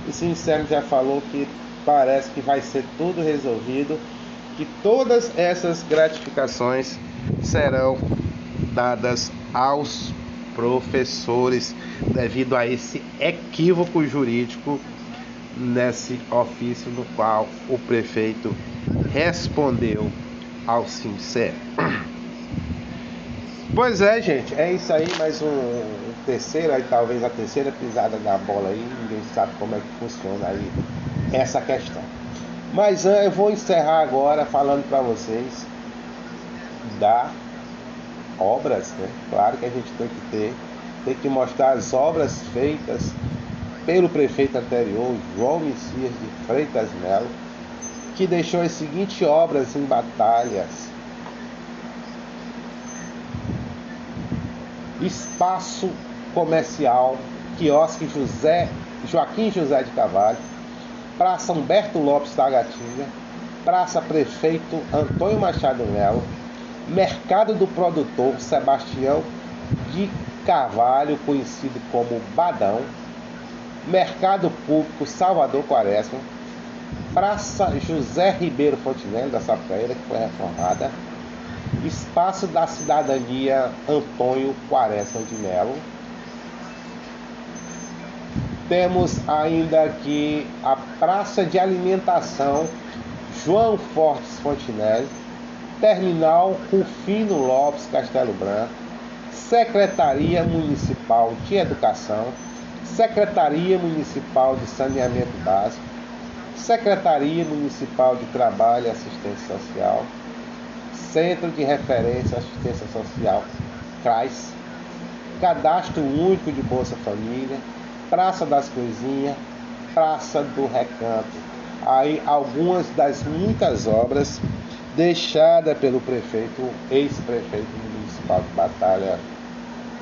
e o Cid Serme já falou que parece que vai ser tudo resolvido, que todas essas gratificações serão dadas aos professores devido a esse equívoco jurídico nesse ofício no qual o prefeito respondeu ao sincero. Pois é, gente, é isso aí, mais um, terceiro, aí talvez a terceira pisada da bola aí, ninguém sabe como é que funciona aí essa questão. Mas eu vou encerrar agora falando para vocês da obras, né? Claro que a gente tem que ter, tem que mostrar as obras feitas pelo prefeito anterior, João Messias de Freitas Melo, que deixou as seguintes obras em batalhas. Espaço Comercial, Quiosque José, Joaquim José de Cavalho, Praça Humberto Lopes da Gatinha, Praça Prefeito Antônio Machado Melo, Mercado do Produtor Sebastião de Carvalho, conhecido como Badão, Mercado Público Salvador Quaresma, Praça José Ribeiro Fontenelle da Sapeira, que foi reformada, Espaço da Cidadania Antônio Quaresma de Melo. Temos ainda aqui a Praça de Alimentação João Fortes Fontenelle, Terminal Rufino Lopes Castelo Branco, Secretaria Municipal de Educação, Secretaria Municipal de Saneamento Básico, Secretaria Municipal de Trabalho e Assistência Social, Centro de Referência Assistência Social, CRAS, Cadastro Único de Bolsa Família, Praça das Coisinhas, Praça do Recanto. Aí algumas das muitas obras deixadas pelo prefeito, ex-prefeito municipal de Batalha,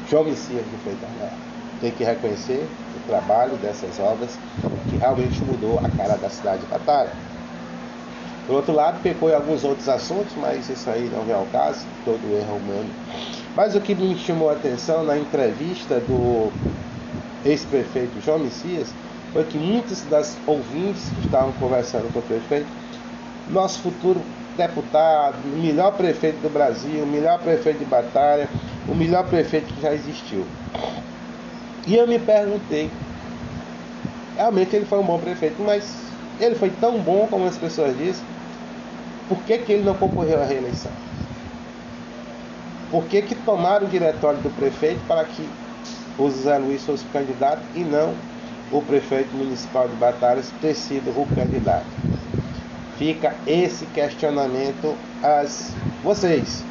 João Messias de Freitas Tem que reconhecer o trabalho dessas obras que realmente mudou a cara da cidade de Batalha. Por outro lado, pecou em alguns outros assuntos, mas isso aí não vem ao caso, todo erro é humano. Mas o que me chamou a atenção na entrevista do ex-prefeito João Messias foi que muitas das ouvintes que estavam conversando com o prefeito, nosso futuro deputado, o melhor prefeito do Brasil, o melhor prefeito de Batalha, o melhor prefeito que já existiu. E eu me perguntei, realmente ele foi um bom prefeito, mas ele foi tão bom como as pessoas dizem, por que, que ele não concorreu à reeleição? Por que, que tomaram o diretório do prefeito para que o José Luiz fosse o candidato e não o prefeito municipal de Batalhas ter sido o candidato? Fica esse questionamento a vocês.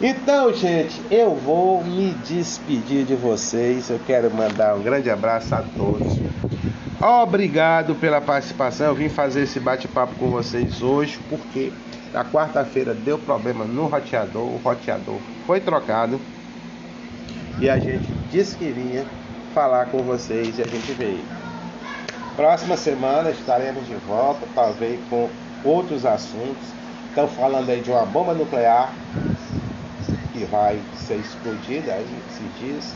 Então, gente, eu vou me despedir de vocês. Eu quero mandar um grande abraço a todos. Obrigado pela participação. Eu vim fazer esse bate-papo com vocês hoje porque na quarta-feira deu problema no roteador. O roteador foi trocado e a gente disse que vinha falar com vocês e a gente veio. Próxima semana estaremos de volta, talvez com outros assuntos. Estão falando aí de uma bomba nuclear que vai ser explodida aí esses dias.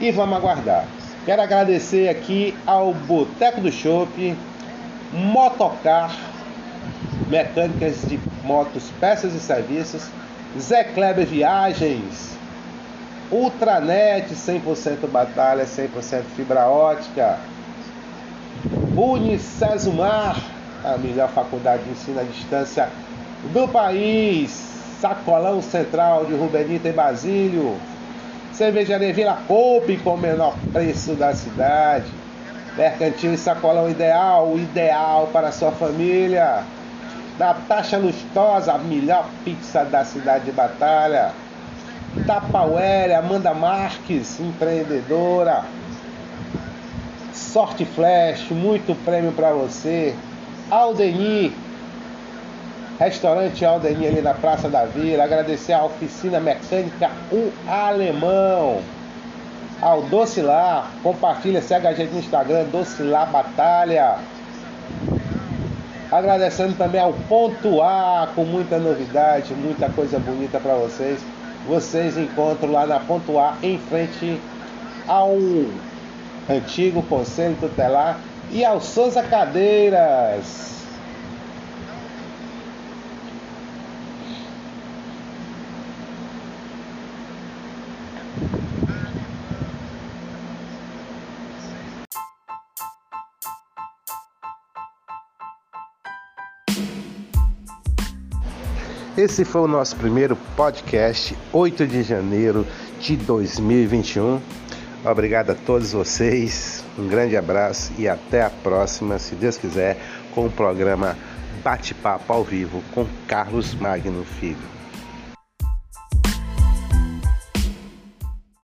E vamos aguardar. Quero agradecer aqui ao Boteco do Chopp, Motocar, Mecânicas de Motos, Peças e Serviços, Zé Kleber Viagens, Ultranet 100% batalha, 100% fibra ótica, Unicesumar, a melhor faculdade de ensino à distância do país, Sacolão Central de Rubenita e Basílio, Cervejaria Vila Coupe com o menor preço da cidade, Mercantil e Sacolão Ideal, o ideal para sua família, da Taxa Lustosa, a melhor pizza da cidade de Batalha, Tapauera, Amanda Marques, empreendedora. Sorte Flash, muito prêmio para você. Aldeni, Restaurante Aldeni ali na Praça da Vila. Agradecer à oficina mecânica O Alemão. Ao Docilar, compartilha, segue a gente no Instagram, Docilar Batalha. Agradecendo também ao Ponto A, com muita novidade, muita coisa bonita para vocês. Vocês encontram lá na Ponto A, em frente ao antigo Conselho Tutelar e ao Souza Cadeiras. Esse foi o nosso primeiro podcast, 8 de janeiro de 2021. Obrigado a todos vocês, um grande abraço e até a próxima, se Deus quiser, com o programa Bate-Papo ao Vivo com Carlos Magno Filho.